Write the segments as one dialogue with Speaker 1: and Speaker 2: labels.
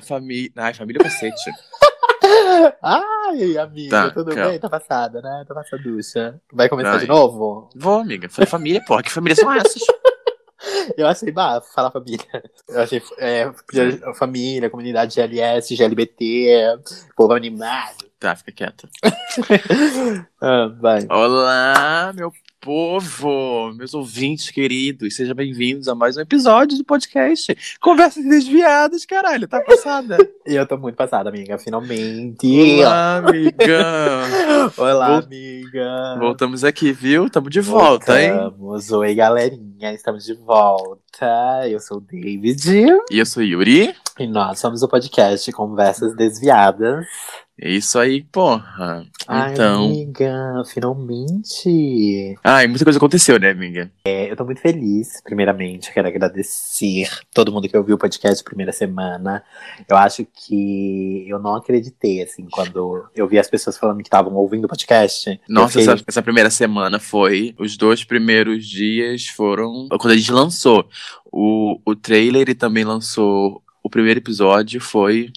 Speaker 1: Família. Ai, família cacete.
Speaker 2: Ai, amiga,
Speaker 1: Tá,
Speaker 2: tudo
Speaker 1: calma.
Speaker 2: bem? Tá passada, né? Tá passaducha. Vai começar
Speaker 1: Ai.
Speaker 2: de novo?
Speaker 1: Vou, amiga. Falei família, porra. Que família são essas?
Speaker 2: Eu achei bafo falar família. Eu achei é, família, comunidade GLS, GLBT, povo animado.
Speaker 1: Tá, fica quieta.
Speaker 2: Ah, vai.
Speaker 1: Olá, meu povo, meus ouvintes queridos. Sejam bem-vindos a mais um episódio do podcast. Conversas desviadas, caralho. Tá passada?
Speaker 2: Eu tô muito passada, amiga, finalmente.
Speaker 1: Olá, amiga.
Speaker 2: Olá,
Speaker 1: Vol-
Speaker 2: amiga.
Speaker 1: Voltamos aqui, viu? Tamo de volta, hein?
Speaker 2: Voltamos. Oi, galerinha, estamos de volta. Eu sou o David
Speaker 1: E eu sou Yuri.
Speaker 2: E nós somos o podcast Conversas Desviadas.
Speaker 1: É isso aí, porra.
Speaker 2: Ai,
Speaker 1: Então.
Speaker 2: amiga, finalmente.
Speaker 1: Ai, muita coisa aconteceu, né, amiga?
Speaker 2: É, eu tô muito feliz, primeiramente. Quero agradecer todo mundo que ouviu o podcast primeira semana. Eu acho que eu não acreditei, assim, quando eu vi as pessoas falando que estavam ouvindo o podcast.
Speaker 1: Nossa,
Speaker 2: fiquei-
Speaker 1: essa, essa primeira semana foi. Os dois primeiros dias foram. Quando a gente lançou o, o trailer e também lançou o primeiro episódio, foi.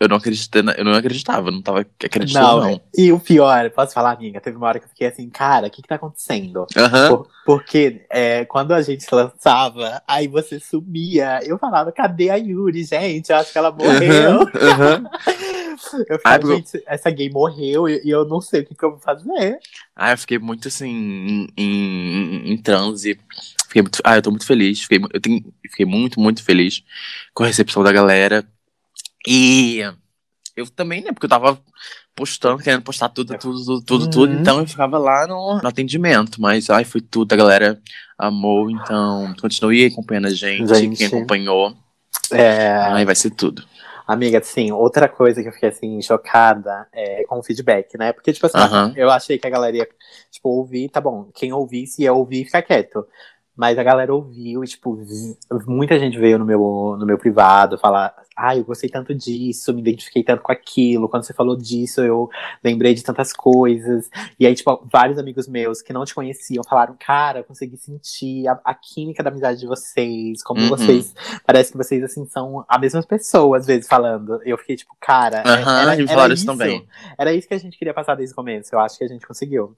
Speaker 1: Eu não acreditei, na- eu não acreditava, não tava acreditando,
Speaker 2: Não,
Speaker 1: não.
Speaker 2: e o pior, posso falar, amiga? Teve uma hora que eu fiquei assim, cara, o que que tá acontecendo?
Speaker 1: Aham.
Speaker 2: Por- porque é, quando a gente lançava, aí você sumia. Eu falava, cadê a Yuri, gente? Eu acho que ela morreu.
Speaker 1: Aham, aham.
Speaker 2: Eu
Speaker 1: Ai, porque-
Speaker 2: gente, essa gay morreu e, e eu não sei o que, que eu vou fazer.
Speaker 1: Ah, eu fiquei muito assim, em, em, em transe. Fiquei muito, ah, eu tô muito feliz. Fiquei, eu tenho, fiquei muito, muito feliz com a recepção da galera. E eu também, né? Porque eu tava postando, querendo postar tudo, tudo, tudo, tudo,
Speaker 2: Uhum.
Speaker 1: tudo. Então eu ficava lá no, no atendimento. Mas, ai, foi tudo. A galera amou. Então, continue acompanhando a gente.
Speaker 2: Gente.
Speaker 1: Quem acompanhou.
Speaker 2: É,
Speaker 1: Ai, vai ser tudo.
Speaker 2: amiga, assim, outra coisa que eu fiquei assim, chocada é com o feedback, né? Porque, tipo assim,
Speaker 1: Aham.
Speaker 2: eu achei que a galera ia, tipo, ouvir, tá bom. Quem ouvisse ia ouvir e ficar quieto. Mas a galera ouviu e, tipo, muita gente veio no meu, no meu privado falar: Ah, eu gostei tanto disso, me identifiquei tanto com aquilo. Quando você falou disso, eu lembrei de tantas coisas. E aí, tipo, vários amigos meus que não te conheciam falaram: Cara, eu consegui sentir a, a química da amizade de vocês, como
Speaker 1: Uhum.
Speaker 2: vocês. Parece que vocês, assim, são a mesma pessoa, às vezes, falando. Eu fiquei, tipo, cara.
Speaker 1: Aham,
Speaker 2: era, era
Speaker 1: vários
Speaker 2: isso.
Speaker 1: também.
Speaker 2: Era isso que a gente queria passar desde o começo. Eu acho que a gente conseguiu.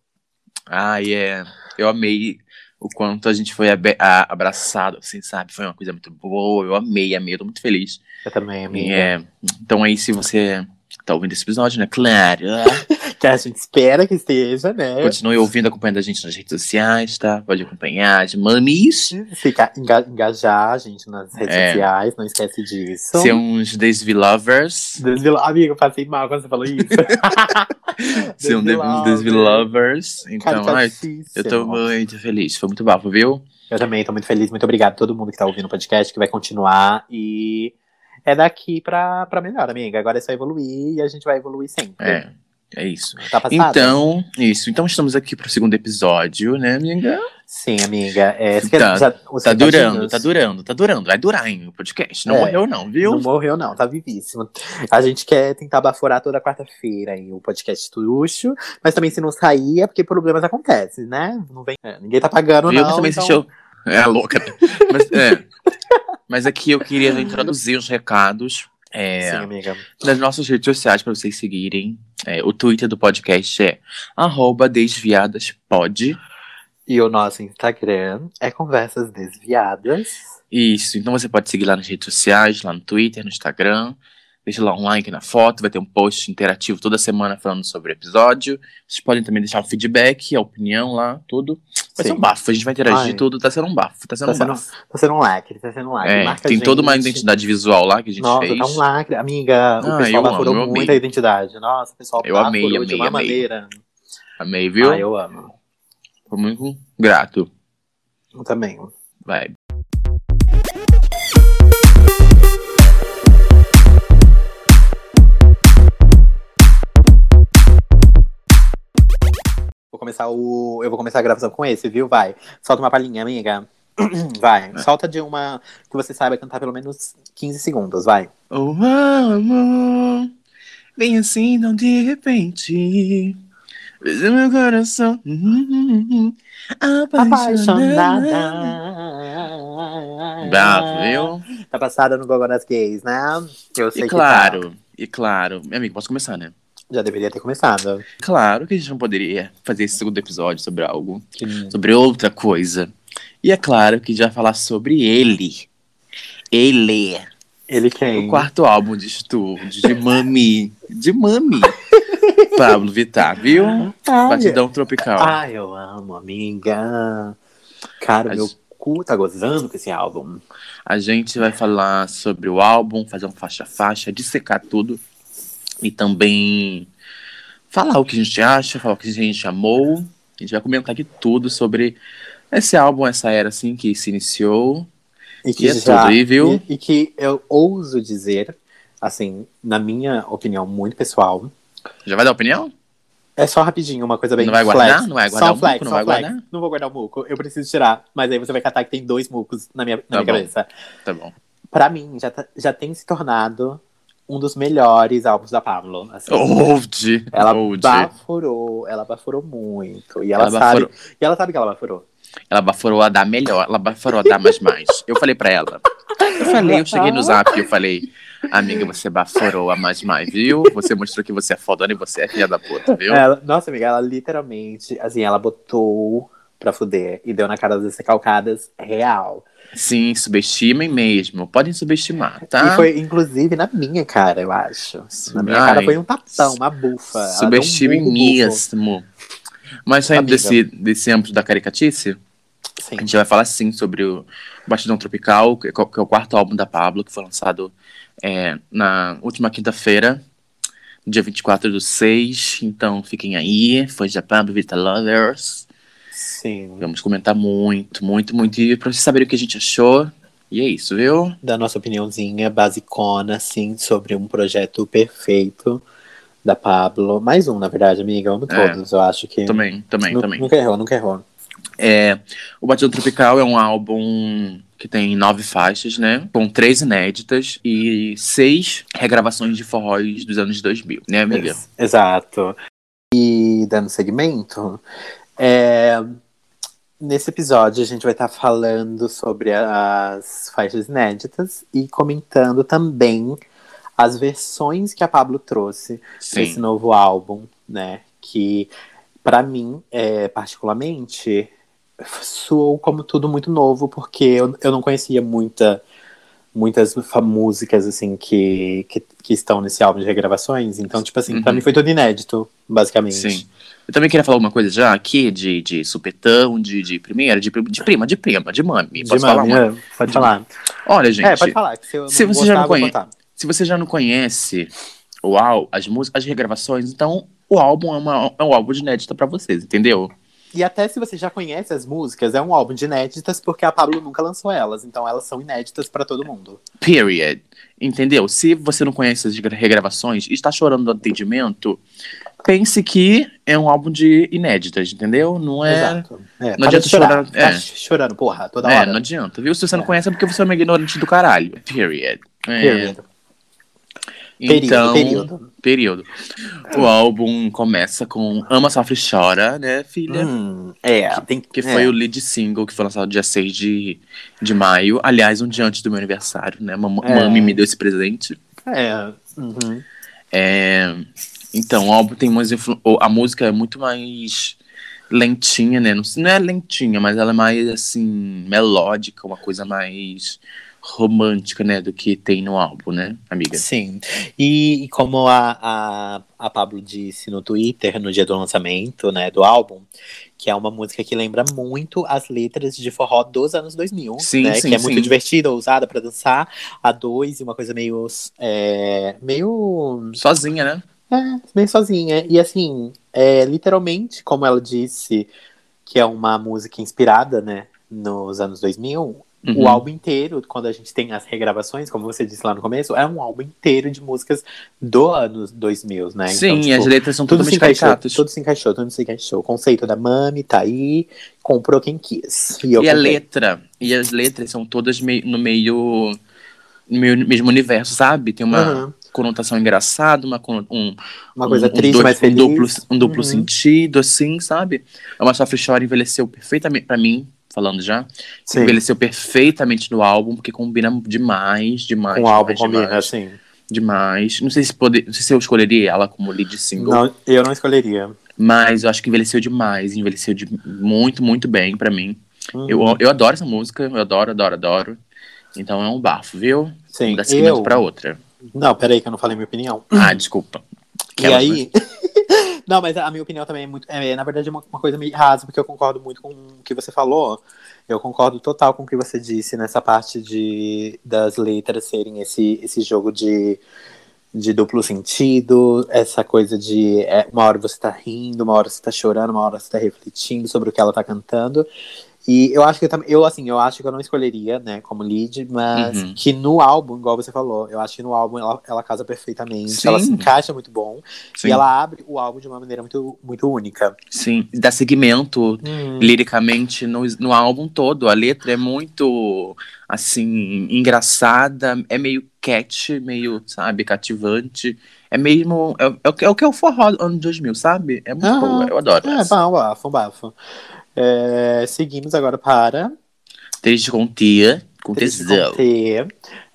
Speaker 1: Ai, é. Eu amei o quanto a gente foi abraçado, assim, sabe? Foi uma coisa muito boa. Eu amei, amei. Eu tô muito feliz.
Speaker 2: Eu também.
Speaker 1: E, é, então aí, se você tá ouvindo esse episódio, né? Claro.
Speaker 2: A gente espera que esteja, né?
Speaker 1: Continue ouvindo, acompanhando a gente nas redes sociais, tá? Pode acompanhar, de mamis.
Speaker 2: Ficar, enga- engajar a gente nas redes
Speaker 1: É.
Speaker 2: sociais, não esquece disso.
Speaker 1: Ser uns Desvi Lovers.
Speaker 2: Desvila... Amiga, eu passei mal quando você falou isso.
Speaker 1: Ser um de- uns Desvi Lovers. Então, ai, eu tô muito feliz. Foi muito bafo, viu?
Speaker 2: Eu também tô muito feliz. Muito obrigado a todo mundo que tá ouvindo o podcast, que vai continuar. E é daqui pra, pra melhor, amiga. Agora é só evoluir e a gente vai evoluir sempre.
Speaker 1: É, é isso.
Speaker 2: Tá passada?
Speaker 1: Então, isso. Então estamos aqui pro segundo episódio, né, amiga?
Speaker 2: Sim, amiga. É,
Speaker 1: Tá-
Speaker 2: já-
Speaker 1: Tá durando, tá durando, tá durando. Vai durar, hein, o podcast. Não
Speaker 2: É.
Speaker 1: morreu, não, viu?
Speaker 2: Não morreu, não, tá vivíssimo. A gente quer tentar baforar toda quarta-feira o podcast luxo, mas também se não sair é porque problemas acontecem, né? Não vem, é, ninguém tá pagando,
Speaker 1: Viu?
Speaker 2: não.
Speaker 1: Também
Speaker 2: então...
Speaker 1: É louca. Mas, é. Mas aqui eu queria introduzir os recados é,
Speaker 2: Sim, amiga.
Speaker 1: das nossas redes sociais para vocês seguirem. É, o Twitter do podcast é desviadaspod.
Speaker 2: E o nosso Instagram é Conversas Desviadas.
Speaker 1: Isso, então você pode seguir lá nas redes sociais, lá no Twitter, no Instagram. Deixa lá um like na foto, vai ter um post interativo toda semana falando sobre o episódio. Vocês podem também deixar um feedback, a opinião lá, tudo. Vai
Speaker 2: Sim.
Speaker 1: ser um bafo, a gente vai interagir
Speaker 2: Ai.
Speaker 1: tudo, tá sendo um bafo, tá sendo
Speaker 2: Tá
Speaker 1: um
Speaker 2: sendo,
Speaker 1: bafo.
Speaker 2: tá sendo um lacre, tá sendo um lacre.
Speaker 1: É, tem toda uma
Speaker 2: gente.
Speaker 1: identidade visual lá que a gente
Speaker 2: Nossa,
Speaker 1: fez.
Speaker 2: tá um lacre. Amiga, o
Speaker 1: Ah,
Speaker 2: pessoal
Speaker 1: eu
Speaker 2: baforou
Speaker 1: amo, eu
Speaker 2: muito
Speaker 1: amei.
Speaker 2: a identidade. Nossa, o pessoal
Speaker 1: Eu
Speaker 2: baforou
Speaker 1: amei,
Speaker 2: de
Speaker 1: amei,
Speaker 2: uma
Speaker 1: amei.
Speaker 2: maneira.
Speaker 1: Amei, viu?
Speaker 2: Ah, eu amo.
Speaker 1: Tô muito grato.
Speaker 2: Eu também.
Speaker 1: Vai.
Speaker 2: Começar o. Eu vou começar a gravação com esse, viu? Vai. Solta uma palhinha, amiga. Vai. Solta de uma que você saiba cantar pelo menos 15 segundos, vai.
Speaker 1: Oh, amor, vem assim, não de repente. Beijo meu coração. Apaixonada. Bravo, viu?
Speaker 2: Tá passada no Gogo das Gays, né? Eu sei
Speaker 1: E
Speaker 2: que
Speaker 1: claro,
Speaker 2: tá.
Speaker 1: e claro. Meu amigo, posso começar, né?
Speaker 2: Já deveria ter começado.
Speaker 1: Claro que a gente não poderia fazer esse segundo episódio sobre algo, sobre outra coisa. E é claro que a gente vai falar sobre ele. Ele.
Speaker 2: Ele quem?
Speaker 1: O quarto álbum de estúdio de Mami. De Mami. Pablo Vittar, viu?
Speaker 2: Ai,
Speaker 1: Batidão tropical.
Speaker 2: Ai, eu amo, amiga. Cara,
Speaker 1: Mas-
Speaker 2: meu cu tá gozando com esse álbum.
Speaker 1: A gente vai falar sobre o álbum, fazer um faixa-faixa, dissecar tudo. E também falar o que a gente acha, falar o que a gente amou. A gente vai comentar aqui tudo sobre esse álbum, essa era assim que se iniciou.
Speaker 2: E
Speaker 1: E é tudo aí, viu?
Speaker 2: E, e que eu ouso dizer, assim, na minha opinião muito pessoal,
Speaker 1: Já vai dar opinião?
Speaker 2: é só rapidinho, uma coisa bem
Speaker 1: Não vai
Speaker 2: flex.
Speaker 1: guardar? Não vai guardar
Speaker 2: só
Speaker 1: o
Speaker 2: flex,
Speaker 1: muco? Não vai
Speaker 2: flex.
Speaker 1: guardar?
Speaker 2: Não vou guardar o muco, eu preciso tirar. Mas aí você vai catar que tem dois mucos na minha, na
Speaker 1: Tá
Speaker 2: minha
Speaker 1: bom.
Speaker 2: cabeça.
Speaker 1: Tá bom.
Speaker 2: Pra mim, já, tá- já tem se tornado um dos melhores álbuns da Pablo. assim.
Speaker 1: Old.
Speaker 2: Ela
Speaker 1: Old.
Speaker 2: baforou, ela baforou muito. E ela,
Speaker 1: Ela
Speaker 2: sabe.
Speaker 1: baforou.
Speaker 2: E ela sabe que ela baforou.
Speaker 1: Ela baforou a dar melhor, ela baforou a dar mais mais. Eu falei pra ela. Eu falei, eu cheguei no zap e eu falei, amiga, você baforou a mais mais, viu? Você mostrou que você é fodona e você é filha da puta, viu?
Speaker 2: Ela- nossa, amiga, ela literalmente, assim, ela botou pra fuder e deu na cara das recalcadas real.
Speaker 1: Sim, subestimem mesmo. Podem subestimar, tá?
Speaker 2: E foi, inclusive, na minha cara, eu acho. Na minha
Speaker 1: Ai.
Speaker 2: cara foi um tapão, uma bufa. Um
Speaker 1: Subestimem
Speaker 2: bufo.
Speaker 1: mesmo. Mas saindo
Speaker 2: Amiga.
Speaker 1: desse, desse âmbito da caricatice,
Speaker 2: Sim.
Speaker 1: a gente vai falar sim sobre o Batidão Tropical, que é que é o quarto álbum da Pablo, que foi lançado é, na última quinta-feira, dia 24 do 6. Então fiquem aí, da Pablo Vita Lovers.
Speaker 2: Sim.
Speaker 1: Vamos comentar muito, muito, muito. E pra vocês saberem o que a gente achou. E é isso, viu?
Speaker 2: Da nossa opiniãozinha basicona, assim, sobre um projeto perfeito da Pablo. Mais um, na verdade, amiga. Eu amo
Speaker 1: É.
Speaker 2: todos, eu acho que.
Speaker 1: Também, também,
Speaker 2: Nu-
Speaker 1: também.
Speaker 2: Nunca errou, nunca errou.
Speaker 1: É, o Batidão Tropical é um álbum que tem nove faixas, né? Com três inéditas e seis regravações de forróis dos anos 2000, né, amiga?
Speaker 2: Ex- Exato. E dando segmento, é, nesse episódio a gente vai estar falando sobre as faixas inéditas e comentando também as versões que a Pablo trouxe para esse
Speaker 1: Sim.
Speaker 2: novo álbum, né? Que pra mim, é, particularmente, soou como tudo muito novo, porque eu, eu não conhecia muita, muitas músicas assim que, que, que estão nesse álbum de regravações. Então, tipo assim, pra
Speaker 1: Uhum.
Speaker 2: mim foi tudo inédito, basicamente.
Speaker 1: Sim. Eu também queria falar alguma coisa já aqui de, de supetão, de, de primeira, de, de prima, de prima, de mami.
Speaker 2: De
Speaker 1: Posso falar
Speaker 2: mami,
Speaker 1: uma?
Speaker 2: é, Pode falar.
Speaker 1: Olha, gente,
Speaker 2: é, pode falar. Que se eu
Speaker 1: se
Speaker 2: não
Speaker 1: você já não
Speaker 2: gostar, eu vou
Speaker 1: conhece-
Speaker 2: contar.
Speaker 1: se você já não conhece o álbum, as músicas, as regravações, então o álbum é, uma, é um álbum de inédita pra vocês, entendeu?
Speaker 2: E até se você já conhece as músicas, é um álbum de inéditas, porque a Pablo nunca lançou elas. Então elas são inéditas pra todo mundo.
Speaker 1: Period. Entendeu? Se você não conhece as regravações e está chorando do atendimento, pense que é um álbum de inéditas, entendeu? Não é.
Speaker 2: Exato. É, para
Speaker 1: adianta
Speaker 2: chorar.
Speaker 1: chorar,
Speaker 2: Tá
Speaker 1: é.
Speaker 2: chorando, porra, toda
Speaker 1: É,
Speaker 2: hora.
Speaker 1: não adianta, viu? Se você não
Speaker 2: É.
Speaker 1: conhece é porque você é uma ignorante do caralho. Period. É,
Speaker 2: Period.
Speaker 1: Então,
Speaker 2: período,
Speaker 1: período. O álbum começa com Ama, Sofre e Chora, né, filha?
Speaker 2: Hum, é, tem
Speaker 1: Que
Speaker 2: é.
Speaker 1: foi o lead single que foi lançado dia 6 de, de maio. Aliás, um dia antes do meu aniversário, né? Mam
Speaker 2: É.
Speaker 1: Mami me deu esse presente.
Speaker 2: É. uhum.
Speaker 1: É, então, o álbum tem umas influ... A música é muito mais lentinha, né? Não, não é lentinha, mas ela é mais, assim, melódica, uma coisa mais romântica, né? Do que tem no álbum, né, amiga?
Speaker 2: Sim. E, e como a, a, a Pablo disse no Twitter, no dia do lançamento né, do álbum, que é uma música que lembra muito as letras de forró dos anos 2000,
Speaker 1: Sim,
Speaker 2: né?
Speaker 1: sim,
Speaker 2: que é muito
Speaker 1: sim.
Speaker 2: divertida, ousada pra dançar. A dois e uma coisa meio. É, meio.
Speaker 1: Sozinha, né?
Speaker 2: É, bem sozinha. E assim, é, literalmente, como ela disse, que é uma música inspirada, né, nos anos 2000,
Speaker 1: Uhum.
Speaker 2: o álbum inteiro, quando a gente tem as regravações, como você disse lá no começo, é um álbum inteiro de músicas do anos 2000, né?
Speaker 1: Sim,
Speaker 2: então, tipo,
Speaker 1: as letras são
Speaker 2: tudo se encaixou, tudo se encaixou, tudo se encaixou. O conceito da Mami tá aí, comprou quem quis. E,
Speaker 1: E a letra, e as letras são todas mei- no meio no meio- mesmo universo, sabe? Tem uma
Speaker 2: Aham.
Speaker 1: Conotação engraçada, uma um,
Speaker 2: Uma coisa
Speaker 1: um,
Speaker 2: triste,
Speaker 1: dois-
Speaker 2: mas
Speaker 1: um
Speaker 2: feliz.
Speaker 1: duplo, um duplo
Speaker 2: Uhum.
Speaker 1: sentido, assim, sabe? É uma Sofre Chora envelheceu perfeitamente pra mim, falando já.
Speaker 2: Sim.
Speaker 1: Envelheceu perfeitamente no álbum, porque combina demais, demais.
Speaker 2: Um álbum combina,
Speaker 1: demais,
Speaker 2: assim.
Speaker 1: demais. Não sei se poder, não sei se eu escolheria ela como lead single,
Speaker 2: Não, eu não escolheria.
Speaker 1: mas eu acho que envelheceu demais, envelheceu de muito, muito bem pra mim.
Speaker 2: Uhum.
Speaker 1: Eu, eu adoro essa música, eu adoro, adoro, adoro. Então é um bafo, viu?
Speaker 2: Sim,
Speaker 1: Não dá seguimento
Speaker 2: eu-
Speaker 1: pra outra.
Speaker 2: Não, peraí que eu não falei minha opinião.
Speaker 1: Ah, desculpa.
Speaker 2: E
Speaker 1: Aquela,
Speaker 2: aí. não, mas a minha opinião também é muito. É, na verdade, é uma, uma coisa meio rasa, porque eu concordo muito com o que você falou. Eu concordo total com o que você disse nessa parte de, das letras serem esse, esse jogo de, de duplo sentido, essa coisa de é, uma hora você tá rindo, uma hora você tá chorando, uma hora você tá refletindo sobre o que ela tá cantando. E eu acho que eu eu assim, eu acho que eu não escolheria, né, como lead, mas
Speaker 1: Uhum.
Speaker 2: que no álbum, igual você falou, eu acho que no álbum ela, ela casa perfeitamente,
Speaker 1: Sim.
Speaker 2: ela se encaixa muito bom.
Speaker 1: Sim,
Speaker 2: E ela abre o álbum de uma maneira muito, muito única.
Speaker 1: sim. Dá segmento liricamente no, no álbum todo. A letra é muito, assim, engraçada, é meio catchy, meio, sabe, cativante. É mesmo. É, é o que- é o que é o forró do ano 2000, sabe? É muito boa, eu adoro.
Speaker 2: É,
Speaker 1: essa.
Speaker 2: bom, bafo, bafo. É, seguimos agora para
Speaker 1: Triste com tia, com tesão.
Speaker 2: com T.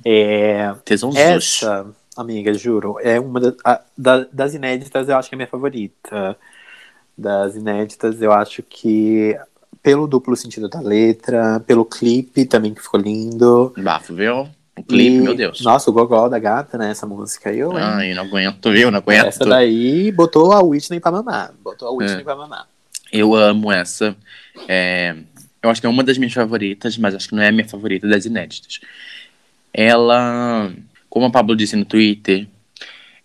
Speaker 2: É,
Speaker 1: Tesão
Speaker 2: essa, amiga, juro, é uma da- a- da- das inéditas, eu acho que é minha favorita. Das inéditas, eu acho que pelo duplo sentido da letra, pelo clipe também que ficou lindo.
Speaker 1: Bafo, viu? O clipe,
Speaker 2: E-
Speaker 1: meu Deus.
Speaker 2: Nossa, o gogó da gata, né? Essa música aí, eu.
Speaker 1: Ai, não aguento, viu? Não aguento.
Speaker 2: Essa daí botou a Whitney pra mamar. Botou a Whitney
Speaker 1: É.
Speaker 2: pra mamar.
Speaker 1: Eu amo essa. É, eu acho que é uma das minhas favoritas, mas acho que não é a minha favorita das inéditas. Ela, como a Pablo disse no Twitter,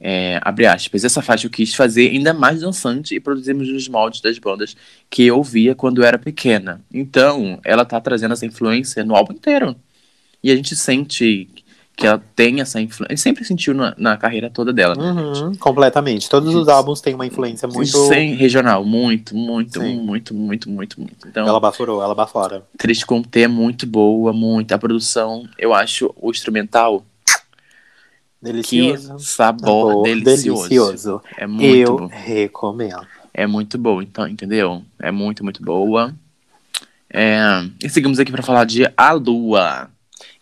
Speaker 1: é, abre aspas, essa faixa eu quis fazer ainda mais dançante e produzimos nos moldes das bandas que eu via quando eu era pequena. Então, ela tá trazendo essa influência no álbum inteiro. E a gente sente que ela tem essa influência. Sempre sentiu na, na carreira toda dela. né?
Speaker 2: Uhum, completamente. Todos os álbuns têm uma influência muito.
Speaker 1: Sem regional, muito, muito,
Speaker 2: Sim.
Speaker 1: muito, muito, muito, muito. Então,
Speaker 2: Ela bafurou, ela bafora.
Speaker 1: Triste com T é muito boa, muito. A produção, eu acho o instrumental que
Speaker 2: Delicioso.
Speaker 1: sabor,
Speaker 2: Sabor
Speaker 1: delicioso.
Speaker 2: delicioso.
Speaker 1: É muito
Speaker 2: Eu
Speaker 1: bom.
Speaker 2: recomendo.
Speaker 1: É muito bom, então, entendeu? É muito, muito boa. É, E seguimos aqui para falar de A Lua,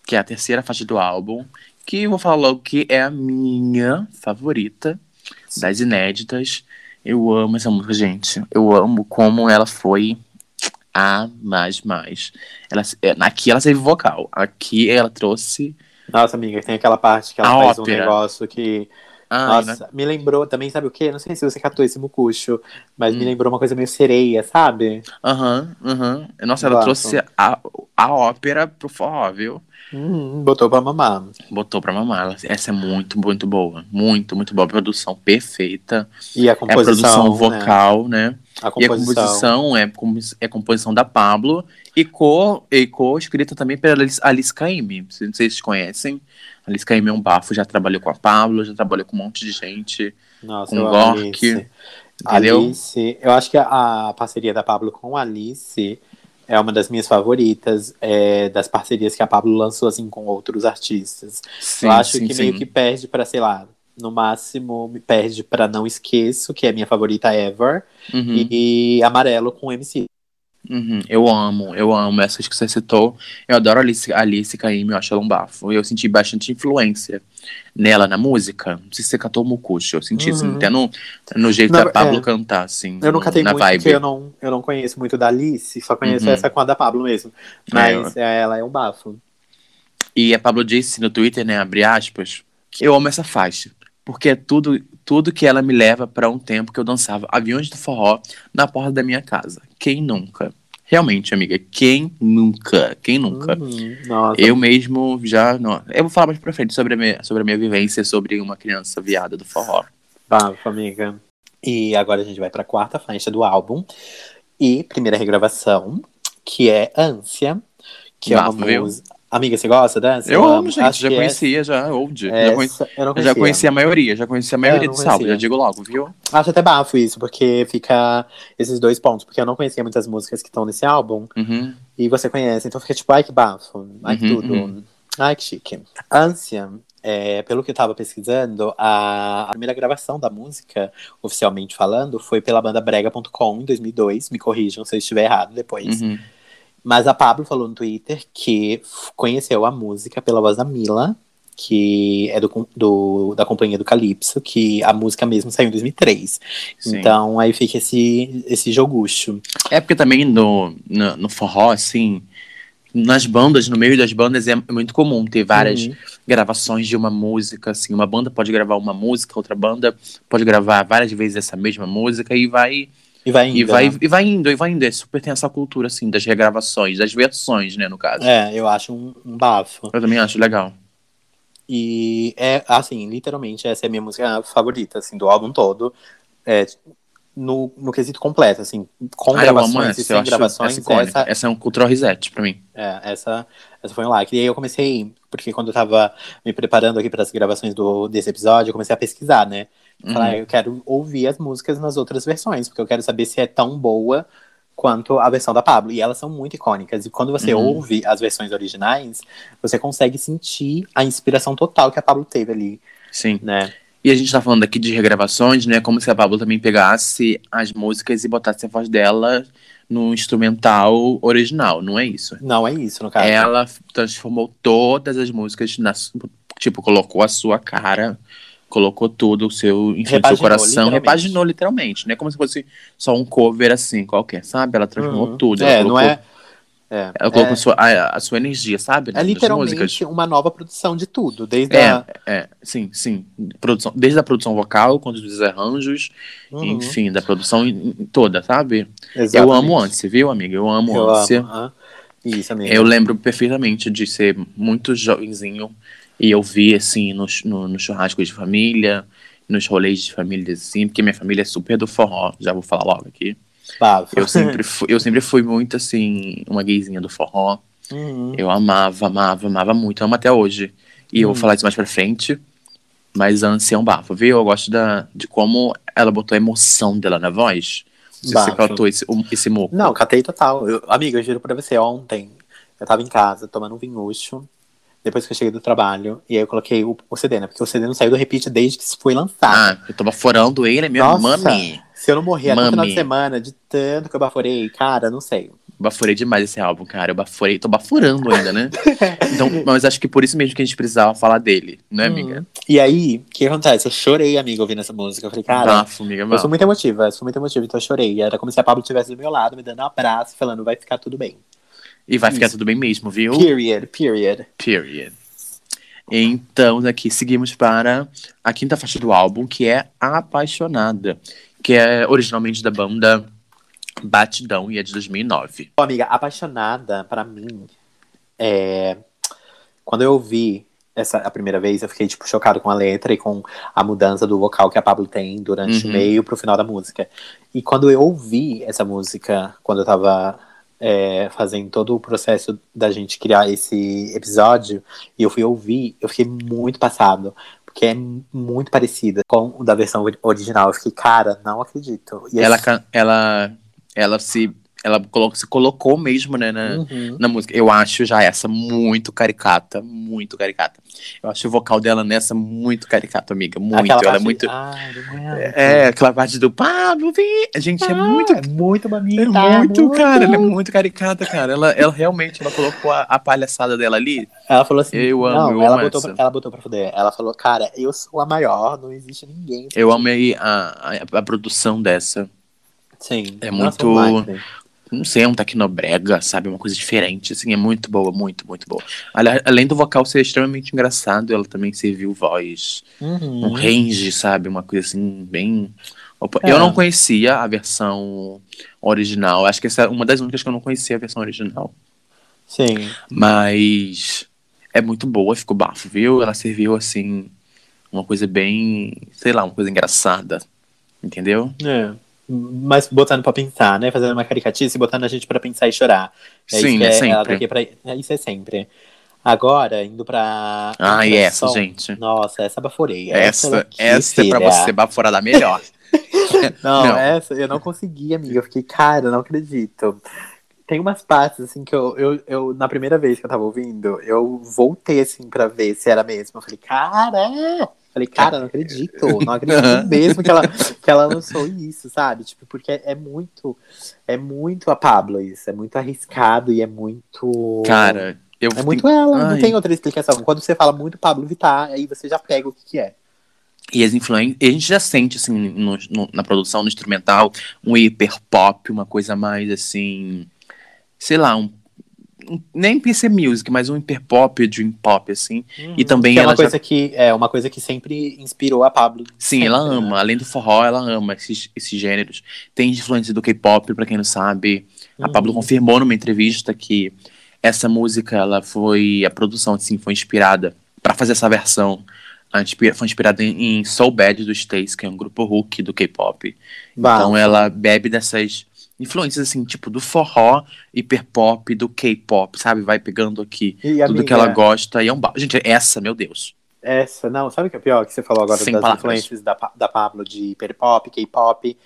Speaker 1: que é a terceira faixa do álbum, que eu vou falar logo que é a minha favorita das inéditas. Eu amo essa música, gente. Eu amo como ela foi a mais mais. Ela, é, aqui ela teve vocal, aqui ela trouxe.
Speaker 2: Nossa, amiga, tem aquela parte que ela faz um
Speaker 1: ópera.
Speaker 2: negócio que.
Speaker 1: Ai,
Speaker 2: nossa, me lembrou também, sabe o quê? Não sei se você catou esse mucucho, mas
Speaker 1: Hum.
Speaker 2: me lembrou uma coisa meio sereia, sabe?
Speaker 1: Aham, aham. Nossa, ela
Speaker 2: Bafo.
Speaker 1: trouxe a, a ópera pro forró, viu?
Speaker 2: Hum, botou pra mamar.
Speaker 1: Botou pra mamar. Essa é muito, muito boa. Muito, muito boa. Produção perfeita.
Speaker 2: E a
Speaker 1: É
Speaker 2: composição.
Speaker 1: produção
Speaker 2: né?
Speaker 1: vocal, né?
Speaker 2: A
Speaker 1: E a
Speaker 2: composição.
Speaker 1: composição é, é composição da Pablo e co- e co-escrita também pela Alice, Caymmi. Não sei se vocês conhecem. Alice Caymmi é um bafo, já trabalhou com a Pablo, já trabalhou com um monte de gente.
Speaker 2: Nossa,
Speaker 1: com
Speaker 2: amo
Speaker 1: Gork?
Speaker 2: Alice, eu acho que a, a parceria da Pablo com a Alice é uma das minhas favoritas, é, das parcerias que a Pablo lançou assim com outros artistas.
Speaker 1: Sim,
Speaker 2: eu acho
Speaker 1: sim,
Speaker 2: que
Speaker 1: sim.
Speaker 2: meio que perde pra, sei lá, no máximo me perde pra Não Esqueço, que é a minha favorita ever,
Speaker 1: Uhum.
Speaker 2: e Amarelo com MC.
Speaker 1: Uhum, Eu amo, eu amo essas que você citou. Eu adoro a Alice, a Alice Caymmi, eu acho ela um bafo. Eu senti bastante influência nela na música. Não sei se você cantou Mucucho, eu senti assim,
Speaker 2: Uhum.
Speaker 1: até no, no jeito
Speaker 2: Não,
Speaker 1: da Pablo
Speaker 2: é.
Speaker 1: cantar, assim.
Speaker 2: Eu não catei
Speaker 1: na
Speaker 2: muito
Speaker 1: vibe.
Speaker 2: porque eu não, eu não conheço muito da Alice, só conheço
Speaker 1: Uhum.
Speaker 2: essa com a da Pablo mesmo. Mas é, ela é um bafo.
Speaker 1: E a Pablo disse no Twitter, né, abre aspas, eu amo essa faixa. Porque é tudo, tudo que ela me leva para um tempo que eu dançava aviões do forró na porta da minha casa. Quem nunca? Realmente, amiga, quem nunca? Quem nunca?
Speaker 2: Uhum, nossa,
Speaker 1: Eu mesmo já. Não, eu vou falar mais pra frente sobre a, minha, sobre a minha vivência sobre uma criança viada do forró.
Speaker 2: Bafo, amiga. E agora a gente vai pra quarta faixa do álbum. E primeira regravação, que é Ânsia, que é
Speaker 1: Bafo,
Speaker 2: uma
Speaker 1: viu?
Speaker 2: música. Amiga, você gosta dessa?
Speaker 1: Eu amo, gente.
Speaker 2: Acho
Speaker 1: já
Speaker 2: que
Speaker 1: conhecia, já. Old.
Speaker 2: Essa,
Speaker 1: Já,
Speaker 2: eu
Speaker 1: eu
Speaker 2: conhecia.
Speaker 1: já conhecia a maioria. Já conhecia a maioria
Speaker 2: É, eu não
Speaker 1: desse álbum. Já digo logo, viu?
Speaker 2: Acho até bafo isso, porque fica esses dois pontos. Porque eu não conhecia muitas músicas que estão nesse álbum.
Speaker 1: Uhum.
Speaker 2: E você conhece, então fica tipo, ai que bafo, ai que
Speaker 1: Uhum,
Speaker 2: tudo,
Speaker 1: uhum.
Speaker 2: ai que chique. Ânsia, é, pelo que eu tava pesquisando, a, a primeira gravação da música, oficialmente falando, foi pela banda Brega.com em 2002, me corrijam se eu estiver errado depois.
Speaker 1: Uhum.
Speaker 2: Mas a Pablo falou no Twitter que conheceu a música pela voz da Mila, que é do, do- da companhia do Calypso, que a música mesmo saiu em 2003.
Speaker 1: Sim.
Speaker 2: Então aí fica esse, esse jogucho.
Speaker 1: É porque também no, no, no forró, assim, nas bandas, no meio das bandas, é muito comum ter várias
Speaker 2: Uhum.
Speaker 1: gravações de uma música, assim, uma banda pode gravar uma música, outra banda pode gravar várias vezes essa mesma música e vai
Speaker 2: E vai indo.
Speaker 1: e vai
Speaker 2: né?
Speaker 1: e vai indo, e vai indo. É super tem essa cultura assim das regravações, das versões, né, no caso.
Speaker 2: É, eu acho um, um bafo.
Speaker 1: Eu também acho legal.
Speaker 2: E é, assim, literalmente, essa é a minha música favorita, assim, do álbum todo. É, no, no quesito completo, assim, com
Speaker 1: Ah,
Speaker 2: gravações e
Speaker 1: essa, eu
Speaker 2: sem gravações,
Speaker 1: essa icônica.
Speaker 2: essa,
Speaker 1: Essa é um cultural reset pra mim.
Speaker 2: é, essa, essa foi um like. E aí eu comecei, porque quando eu tava me preparando aqui para as gravações do, desse episódio, eu comecei a pesquisar, né? Falar,
Speaker 1: Uhum.
Speaker 2: eu quero ouvir as músicas nas outras versões, porque eu quero saber se é tão boa quanto a versão da Pablo. E elas são muito icônicas. E quando você
Speaker 1: Uhum.
Speaker 2: ouve as versões originais, você consegue sentir a inspiração total que a Pablo teve ali,
Speaker 1: Sim.
Speaker 2: né?
Speaker 1: E a gente tá falando aqui de regravações, né? Como se a Pablo também pegasse as músicas e botasse a voz dela no instrumental original, não é isso?
Speaker 2: Não é isso, no caso.
Speaker 1: Ela transformou todas as músicas na tipo, colocou a sua cara, colocou tudo o seu, enfim, o seu
Speaker 2: Repaginou,
Speaker 1: coração,
Speaker 2: literalmente.
Speaker 1: repaginou literalmente, né? Como se fosse só um cover assim, qualquer, sabe? Ela transformou
Speaker 2: Uhum.
Speaker 1: tudo. Ela
Speaker 2: É,
Speaker 1: colocou,
Speaker 2: não é. É,
Speaker 1: Ela colocou
Speaker 2: é,
Speaker 1: a, sua, a, a sua energia, sabe?
Speaker 2: é literalmente uma nova produção de tudo, desde
Speaker 1: É,
Speaker 2: a.
Speaker 1: é, sim, sim. Produção, desde a produção vocal, quanto dos arranjos,
Speaker 2: Uhum,
Speaker 1: enfim, da produção toda, sabe? Eu
Speaker 2: exatamente.
Speaker 1: amo Anse, viu, amiga? Eu amo
Speaker 2: Eu aham. Isso, amiga.
Speaker 1: Eu lembro perfeitamente de ser muito jovenzinho e eu vi, assim, nos no, no churrascos de família, nos rolês de família, assim, porque minha família é super do forró, já vou falar logo aqui.
Speaker 2: Bafo.
Speaker 1: Eu sempre fui, eu sempre fui muito, assim, uma gayzinha do forró.
Speaker 2: Uhum.
Speaker 1: Eu amava, amava, amava muito, amo até hoje. E eu vou
Speaker 2: Hum.
Speaker 1: falar isso mais pra frente. Mas a é um bafo, viu? Eu gosto da, de como ela botou a emoção dela na voz. Se você
Speaker 2: Bafo.
Speaker 1: captou esse, esse moco.
Speaker 2: Não, catei total. Eu, amiga, eu juro pra você, ontem eu tava em casa tomando um vinhucho, depois que eu cheguei do trabalho, e aí eu coloquei o, o CD, né? Porque o CD não saiu do repeat desde que isso foi lançado.
Speaker 1: Ah, eu tô baforando ele,
Speaker 2: Nossa.
Speaker 1: mami.
Speaker 2: Se eu não morrer até o final de semana, de tanto que eu baforei, cara, não sei.
Speaker 1: Baforei demais esse álbum, cara. Eu baforei, tô bafurando ainda, né? Então, mas acho que por isso mesmo que a gente precisava falar dele, não é, amiga?
Speaker 2: Uhum. E aí, o que acontece? Eu chorei, amiga, ouvindo essa música. Eu falei, cara,
Speaker 1: bafo, amiga,
Speaker 2: eu sou muito emotiva, eu sou muito emotiva, então eu chorei. Era como se a Pablo estivesse do meu lado, me dando um abraço, falando, vai ficar tudo bem.
Speaker 1: E vai ficar
Speaker 2: Isso.
Speaker 1: tudo bem mesmo, viu?
Speaker 2: Period, period.
Speaker 1: Period. Então, aqui seguimos para a quinta faixa do álbum, que é Apaixonada, que é originalmente da banda Batidão e é de 2009.
Speaker 2: Ô, amiga, apaixonada, pra mim, é... quando eu ouvi essa a primeira vez, eu fiquei, tipo, chocado com a letra e com a mudança do vocal que a Pablo tem durante
Speaker 1: Uhum.
Speaker 2: o meio pro final da música. E quando eu ouvi essa música, quando eu tava é, fazendo todo o processo da gente criar esse episódio, e eu fui ouvir, eu fiquei muito passado. Porque é muito parecida com o da versão original. Eu fiquei, cara, não acredito. E
Speaker 1: Ela, ela, ela se, ela colo- se colocou mesmo, né, na,
Speaker 2: Uhum.
Speaker 1: na música. Eu acho já essa muito caricata, muito caricata. Eu acho o vocal dela nessa muito caricato, amiga. Muito.
Speaker 2: Aquela
Speaker 1: ela é
Speaker 2: parte-
Speaker 1: muito.
Speaker 2: Ai, não
Speaker 1: É, aquela parte do Pablo, vem. Gente, é muito.
Speaker 2: é muito
Speaker 1: É
Speaker 2: mamita.
Speaker 1: muito, cara, ela é muito caricata, cara. Ela, ela realmente ela colocou a, a palhaçada dela ali.
Speaker 2: Ela falou assim,
Speaker 1: Eu amo,
Speaker 2: não,
Speaker 1: eu
Speaker 2: ela
Speaker 1: amo
Speaker 2: botou, pra, ela botou pra fuder. Ela falou, cara, eu sou a maior, não existe ninguém.
Speaker 1: Eu amei a, a, a produção dessa.
Speaker 2: Sim.
Speaker 1: É muito-
Speaker 2: né?
Speaker 1: Não sei, é um tecnobrega, sabe? Uma coisa diferente, assim, é muito boa, muito, muito boa. Além do vocal ser extremamente engraçado, ela também serviu voz,
Speaker 2: Uhum.
Speaker 1: um range, sabe? Uma coisa assim, bem.
Speaker 2: É.
Speaker 1: Eu não conhecia a versão original. Acho que essa é uma das únicas que eu não conhecia a versão original.
Speaker 2: Sim.
Speaker 1: Mas é muito boa, ficou bafo, viu? Ela serviu assim uma coisa bem, sei lá, uma coisa engraçada. Entendeu?
Speaker 2: É. Mas botando pra pensar, né? Fazendo uma caricatice, botando a gente pra pensar e chorar. É
Speaker 1: Sim,
Speaker 2: isso que
Speaker 1: né?
Speaker 2: é,
Speaker 1: Sempre.
Speaker 2: Tá pra... é, isso é sempre. Agora, indo pra.
Speaker 1: Ah, e essa,
Speaker 2: som.
Speaker 1: gente.
Speaker 2: Nossa, essa baforei.
Speaker 1: Essa, essa é pra você baforar da melhor.
Speaker 2: Não,
Speaker 1: Não.
Speaker 2: essa eu não consegui, amiga. Eu fiquei, cara, não acredito. Tem umas partes, assim, que eu, eu, eu, na primeira vez que eu tava ouvindo, eu voltei, assim, pra ver se era mesmo. Eu falei, cara, Falei, cara, não acredito, não acredito mesmo que ela, que ela lançou isso, sabe? Tipo, porque é muito, é muito a Pablo isso, é muito arriscado e é muito.
Speaker 1: Cara, eu
Speaker 2: É muito ela, não tem outra explicação. Quando você fala muito Pablo Vittar, aí você já pega o que, que é.
Speaker 1: E as influências, a gente já sente, assim, no- no- na produção, no instrumental, um hiper pop, uma coisa mais, assim, sei lá, um- nem PC Music, mas um hiper pop, dream pop, assim. E também
Speaker 2: que é
Speaker 1: ela
Speaker 2: uma
Speaker 1: já-
Speaker 2: coisa que é uma coisa que sempre inspirou a Pablo.
Speaker 1: Sim,
Speaker 2: Sempre,
Speaker 1: ela
Speaker 2: né?
Speaker 1: ama. Além do forró, ela ama esses, esses gêneros. Tem influência do K-pop, pra quem não sabe. A
Speaker 2: Uhum.
Speaker 1: Pablo confirmou numa entrevista que essa música, ela foi. A produção, assim, foi inspirada pra fazer essa versão. A Foi inspirada em, em Soul Bad do Stace, que é um grupo Hulk do K-pop. Então ela bebe dessas influências, assim, tipo, do forró, hiperpop, do K-pop, sabe? Vai pegando aqui
Speaker 2: E,
Speaker 1: tudo
Speaker 2: amiga,
Speaker 1: que ela gosta e é um ba... Gente, essa, meu Deus.
Speaker 2: Essa, não, sabe o que é pior? Que você falou agora
Speaker 1: Sem
Speaker 2: das
Speaker 1: palavras.
Speaker 2: influências da, da Pablo de hiperpop, K-pop.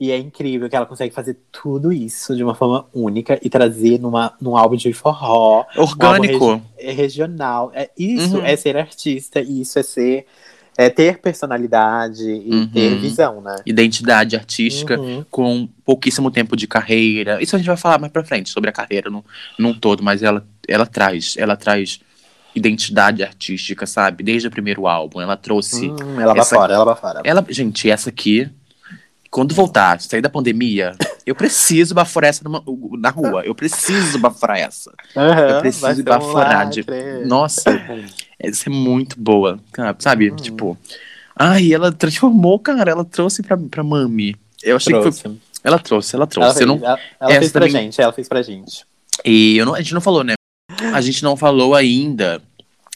Speaker 2: E é incrível que ela consegue fazer tudo isso de uma forma única e trazer numa, num álbum de forró,
Speaker 1: Orgânico.
Speaker 2: é regional. É, isso
Speaker 1: Uhum.
Speaker 2: é ser artista, e isso é ser. É ter personalidade e
Speaker 1: Uhum.
Speaker 2: ter visão, né?
Speaker 1: Identidade artística.
Speaker 2: Uhum.
Speaker 1: com pouquíssimo tempo de carreira. Isso a gente vai falar mais pra frente sobre a carreira num, num todo, mas ela, ela traz, ela traz identidade artística, sabe? Desde o primeiro álbum, ela trouxe.
Speaker 2: Hum, ela bafora, ela bafora.
Speaker 1: Ela, gente, essa aqui, quando voltar, sair da pandemia, eu preciso baforar essa numa- na rua. Eu preciso baforar essa.
Speaker 2: Aham,
Speaker 1: eu preciso
Speaker 2: um
Speaker 1: baforar de-. Nossa, essa é muito boa, sabe?
Speaker 2: Hum.
Speaker 1: Tipo, ai, ela transformou, cara, ela trouxe pra, pra Mami. Eu achei que foi.
Speaker 2: Trouxe.
Speaker 1: Ela trouxe, ela
Speaker 2: Ela,
Speaker 1: trouxe.
Speaker 2: fez,
Speaker 1: Eu não,
Speaker 2: ela, ela fez pra
Speaker 1: também-
Speaker 2: gente, ela fez pra gente.
Speaker 1: E eu não- a gente não falou, né? A gente não falou ainda,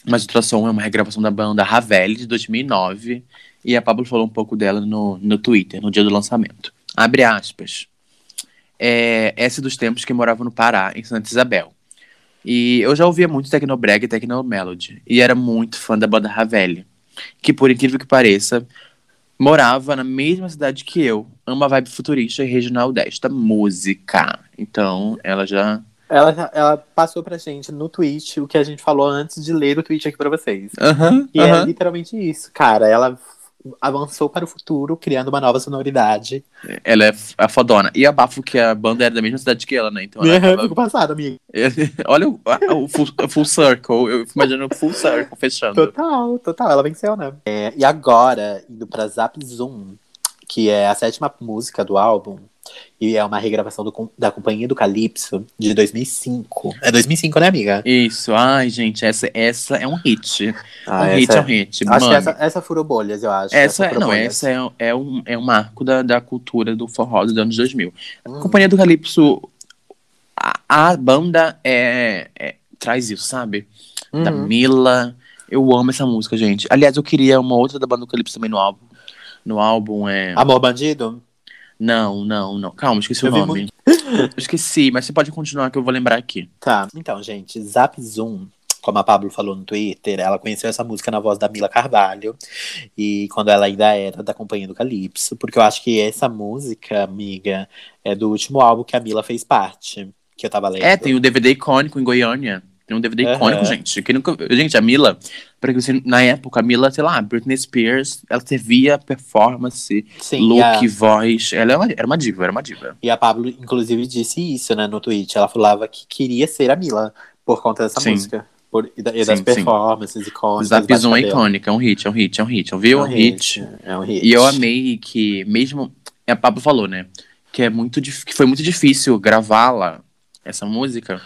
Speaker 1: mas o Ultrassom é uma regravação da banda Ravel de 2009. E a Pablo falou um pouco dela no, no Twitter, no dia do lançamento. Abre aspas. É, essa é dos tempos que morava no Pará, em Santa Isabel. E eu já ouvia muito Tecnobrega e Tecnomelody. E era muito fã da banda Ravel. Que, por incrível que pareça, morava na mesma cidade que eu. Ama a vibe futurista e regional desta música. Então, ela já
Speaker 2: Ela, já- ela passou pra gente no tweet o que a gente falou antes de ler o tweet aqui pra vocês.
Speaker 1: Aham,
Speaker 2: E é
Speaker 1: aham.
Speaker 2: literalmente isso, cara. Ela avançou para o futuro, criando uma nova sonoridade.
Speaker 1: Ela é a fodona. E abafo que a banda era da mesma cidade que ela, né? Então ela,
Speaker 2: Eu fico passada, amiga.
Speaker 1: Olha o, a- o full, full circle. Eu fico imaginando o full circle fechando.
Speaker 2: Total, total. Ela venceu, né? É, e agora, indo pra Zap Zoom, que é a sétima música do álbum. E é uma regravação do da Companhia do Calypso, de 2005. É 2005, né, amiga?
Speaker 1: Isso. Ai, gente, essa, essa é um hit.
Speaker 2: Ah,
Speaker 1: um
Speaker 2: essa
Speaker 1: hit
Speaker 2: é-
Speaker 1: é um hit.
Speaker 2: Acho que essa, essa furou bolhas, eu acho.
Speaker 1: essa,
Speaker 2: furou
Speaker 1: não, essa é, é, um, é um marco da, da cultura do forró dos anos 2000. A
Speaker 2: Hum.
Speaker 1: Companhia do Calypso, a, a banda é, é- traz isso, sabe? Da
Speaker 2: Uhum.
Speaker 1: Mila. Eu amo essa música, gente. Aliás, eu queria uma outra da banda do Calypso também no álbum. No álbum é.
Speaker 2: Amor Bandido?
Speaker 1: Não, não, não. Calma, esqueci
Speaker 2: Eu
Speaker 1: o nome. Esqueci, mas você pode continuar que eu vou lembrar aqui.
Speaker 2: Tá. Então, gente, Zap Zoom, como a Pablo falou no Twitter, ela conheceu essa música na voz da Mila Carvalho. E quando ela ainda era da Companhia do Calypso. Porque eu acho que essa música, amiga, é do último álbum que a Mila fez parte. Que eu tava lendo.
Speaker 1: É, tem o DVD icônico em Goiânia. Tem um DVD
Speaker 2: Aham.
Speaker 1: icônico, gente. Quem nunca... Gente, a Mila, pra que você, na época, a Mila, sei lá, Britney Spears, ela servia performance,
Speaker 2: Sim,
Speaker 1: look,
Speaker 2: a,
Speaker 1: voz. Ela era uma, era uma diva, era uma diva.
Speaker 2: e a Pablo, inclusive, disse isso, né, no tweet. Ela falava que queria ser a Mila por conta dessa
Speaker 1: Sim.
Speaker 2: música. Por, e, da- e das
Speaker 1: Sim, sim.
Speaker 2: performances icônicas.
Speaker 1: Zap Zoom é icônica, é um hit, é um hit, é um hit. Viu? É um hit.
Speaker 2: É um hit.
Speaker 1: E eu amei que, mesmo. A Pablo falou, né? Que, é muito, que foi muito difícil gravá-la, essa música,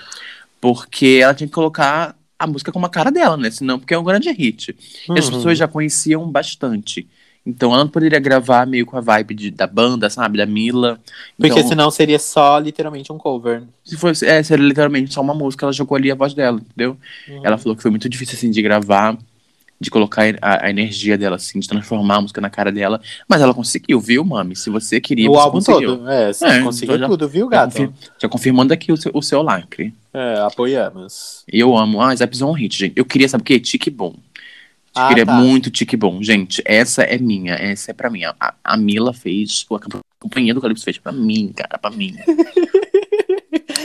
Speaker 1: porque ela tinha que colocar a música com uma cara dela, né? Senão, porque é um grande hit. E as
Speaker 2: Uhum.
Speaker 1: pessoas já conheciam bastante. Então ela não poderia gravar meio com a vibe de- da banda, sabe? Da Mila.
Speaker 2: Porque
Speaker 1: então,
Speaker 2: senão seria só literalmente um cover.
Speaker 1: se fosse, é, seria literalmente só uma música, ela jogou ali a voz dela, entendeu?
Speaker 2: Uhum.
Speaker 1: Ela falou que foi muito difícil, assim, de gravar, de colocar a, a energia dela, assim, de transformar a música na cara dela. Mas ela conseguiu, viu, mami? Se você queria,
Speaker 2: o
Speaker 1: você
Speaker 2: álbum
Speaker 1: conseguiu.
Speaker 2: todo. É, você
Speaker 1: É,
Speaker 2: conseguiu
Speaker 1: então já-
Speaker 2: tudo, viu,
Speaker 1: Já,
Speaker 2: gato?
Speaker 1: confir- já confirmando aqui o seu, o seu lacre.
Speaker 2: É, apoiamos.
Speaker 1: Eu amo. Ah, Zap Zone é hit, gente. Eu queria, sabe o quê? Tique Bom.
Speaker 2: Ah,
Speaker 1: queria
Speaker 2: tá.
Speaker 1: muito Tique Bom. Gente, essa é minha. Essa é pra mim. A, a Mila fez, a companhia do Calypso fez pra mim, cara, pra mim.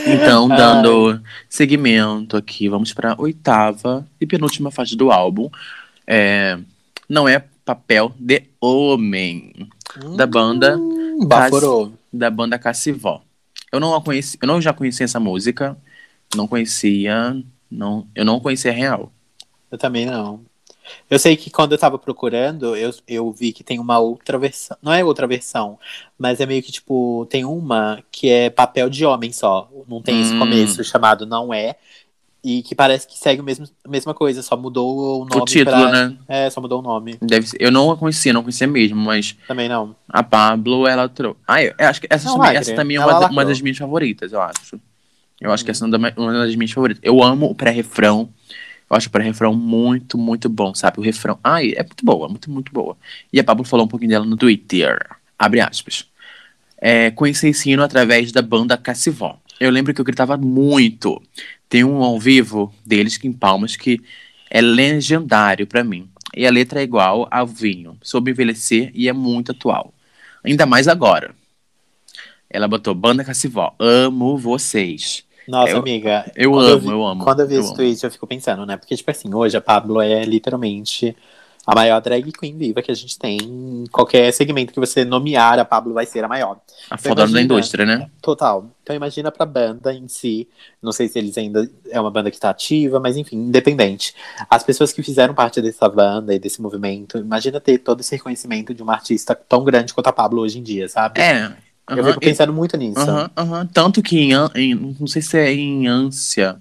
Speaker 1: Então,
Speaker 2: Ai.
Speaker 1: dando seguimento aqui, vamos pra oitava e penúltima faixa do álbum. É, não é Papel de Homem, da banda
Speaker 2: Hum, baforou.
Speaker 1: da banda Cassivó. Eu não conheci, eu não já conhecia essa música, não conhecia, não, eu não conhecia a real.
Speaker 2: Eu também não. Eu sei que quando eu tava procurando, eu, eu vi que tem uma outra versão. Não é outra versão, mas é meio que tipo, tem uma que é papel de homem só. Não tem esse
Speaker 1: Hum.
Speaker 2: começo chamado Não É. E que parece que segue o mesmo, a mesma coisa, só mudou o nome.
Speaker 1: o título,
Speaker 2: pra-
Speaker 1: né?
Speaker 2: É, só mudou o nome.
Speaker 1: Deve ser, eu não a conhecia, não conhecia mesmo, mas
Speaker 2: Também não.
Speaker 1: a Pablo, ela trouxe. Ah, eu, eu acho que essa,
Speaker 2: Não,
Speaker 1: também, essa também é uma, uma das minhas favoritas, eu acho. Eu acho que essa é uma das minhas favoritas. Eu amo o pré-refrão. Eu acho o pré-refrão muito, muito bom, sabe? O refrão. Ai, é muito boa, muito, muito boa. E a Pablo falou um pouquinho dela no Twitter. Abre aspas. É, conheci esse hino através da banda Cassivó. Eu lembro que eu gritava muito. Tem um ao vivo deles que em Palmas que é legendário pra mim. E a letra é igual ao vinho. Soube envelhecer e é muito atual. Ainda mais agora. Ela botou Banda Cassivó. Amo vocês.
Speaker 2: Nossa,
Speaker 1: Eu-
Speaker 2: amiga.
Speaker 1: Eu amo,
Speaker 2: vi-
Speaker 1: eu amo.
Speaker 2: Quando eu vi
Speaker 1: eu
Speaker 2: esse
Speaker 1: amo.
Speaker 2: tweet, eu fico pensando, né? Porque, tipo assim, hoje a Pablo é literalmente a maior drag queen viva que a gente tem. Em qualquer segmento que você nomear, a Pablo vai ser a maior.
Speaker 1: A foda da indústria, né?
Speaker 2: Total. Então imagina pra banda em si. Não sei se eles ainda é uma banda que tá ativa, mas enfim, independente. As pessoas que fizeram parte dessa banda e desse movimento, imagina ter todo esse reconhecimento de uma artista tão grande quanto a Pablo hoje em dia, sabe?
Speaker 1: É.
Speaker 2: Eu
Speaker 1: aham,
Speaker 2: fico pensando muito nisso.
Speaker 1: Aham, aham. Tanto que em, em- Não sei se é em ânsia.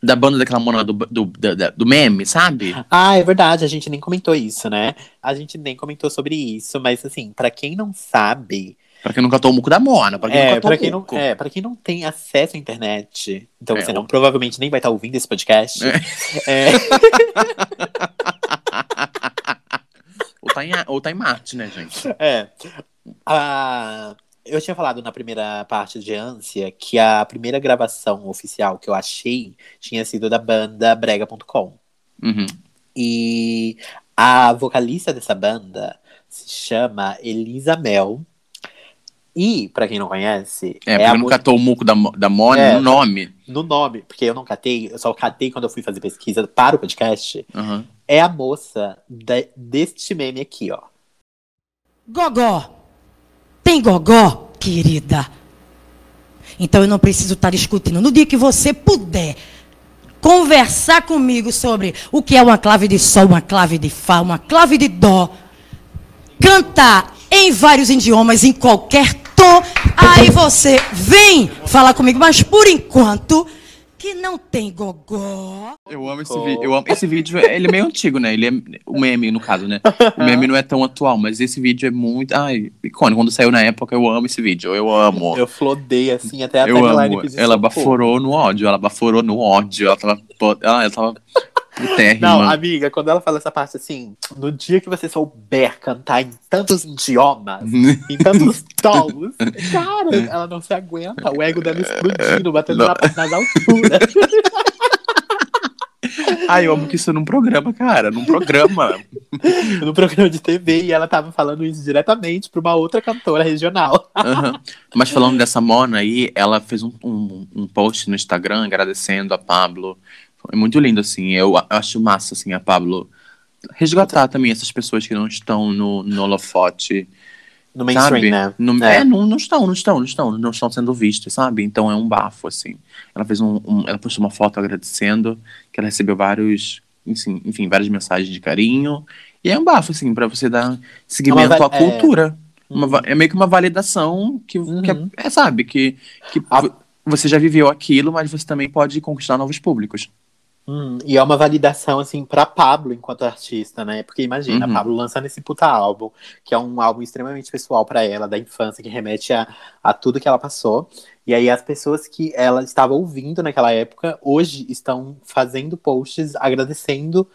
Speaker 1: Da banda daquela mona do, do, da- do meme, sabe?
Speaker 2: Ah, é verdade, a gente nem comentou isso, né? A gente nem comentou sobre isso, mas assim, pra quem não sabe,
Speaker 1: Pra quem nunca tomou o muco da mona. Pra quem
Speaker 2: é,
Speaker 1: nunca tomou
Speaker 2: para quem não,
Speaker 1: muco.
Speaker 2: é, para quem não tem acesso à internet, então
Speaker 1: É,
Speaker 2: você não provavelmente nem vai estar ouvindo esse podcast.
Speaker 1: É.
Speaker 2: É,
Speaker 1: Ou, tá em, ou tá em Marte, né, gente?
Speaker 2: é. Ah, eu tinha falado na primeira parte de Ânsia que a primeira gravação oficial que eu achei tinha sido da banda Brega.com.
Speaker 1: Uhum.
Speaker 2: E a vocalista dessa banda se chama Elisa Mel. E, pra quem não conhece,
Speaker 1: É,
Speaker 2: é,
Speaker 1: porque
Speaker 2: a
Speaker 1: não
Speaker 2: música
Speaker 1: catou o muco da, da mona
Speaker 2: É.
Speaker 1: no nome.
Speaker 2: no nome, porque eu não catei, eu só catei quando eu fui fazer pesquisa para o podcast.
Speaker 1: Aham.
Speaker 2: É a moça de- deste meme aqui, ó.
Speaker 3: Gogó. Tem gogó, querida. Então eu não preciso estar discutindo. No dia que você puder conversar comigo sobre o que é uma clave de sol, uma clave de fá, uma clave de dó, cantar em vários idiomas, em qualquer tom, aí você vem falar comigo. Mas por enquanto, que não tem gogó.
Speaker 1: Eu amo esse vídeo. Eu amo esse vídeo. Ele é meio antigo, né? Ele é o meme, no caso, né? O meme não é tão atual, mas esse vídeo é muito. Ai, icônico. Quando saiu na época, eu amo esse vídeo. Eu amo.
Speaker 2: Eu flodei assim até a
Speaker 1: Eu amo. Ela baforou no ódio. Ela baforou no ódio. Ela tava. Ah, ela tava. Térrima.
Speaker 2: Não, amiga, quando ela fala essa parte assim, no dia que você souber cantar em tantos idiomas, em tantos tons, cara, ela não se aguenta, o ego dela explodindo, batendo na- nas alturas.
Speaker 1: Ai, eu amo que isso é num programa, cara. Num programa.
Speaker 2: no programa de TV e ela tava falando isso diretamente pra uma outra cantora regional.
Speaker 1: Aham. Mas falando dessa Mona aí, ela fez um, um, um post no Instagram agradecendo a Pablo. Foi muito lindo, assim. Eu acho massa, assim, a Pablo resgatar também essas pessoas que não estão no, no holofote.
Speaker 2: No mainstream,
Speaker 1: sabe?
Speaker 2: né?
Speaker 1: No-
Speaker 2: É.
Speaker 1: é, não, não estão, não estão, não estão, não estão sendo vistas, sabe? Então é um bafo, assim. Ela fez um, um- ela postou uma foto agradecendo, que ela recebeu vários, enfim, enfim, várias mensagens de carinho. E é um bafo, assim, pra você dar seguimento
Speaker 2: va-
Speaker 1: à cultura. Uma
Speaker 2: Uhum.
Speaker 1: é meio que uma validação que, que é-
Speaker 2: Uhum.
Speaker 1: é, sabe, que, que
Speaker 2: A-
Speaker 1: vo- você já viveu aquilo, mas você também pode conquistar novos públicos.
Speaker 2: Hum, e é uma validação, assim, pra Pablo enquanto artista, né? Porque imagina,
Speaker 1: Uhum.
Speaker 2: a Pablo lançando esse puta álbum, que é um álbum extremamente pessoal pra ela, da infância, que remete a, a tudo que ela passou. E aí as pessoas que ela estava ouvindo naquela época, hoje estão fazendo posts agradecendo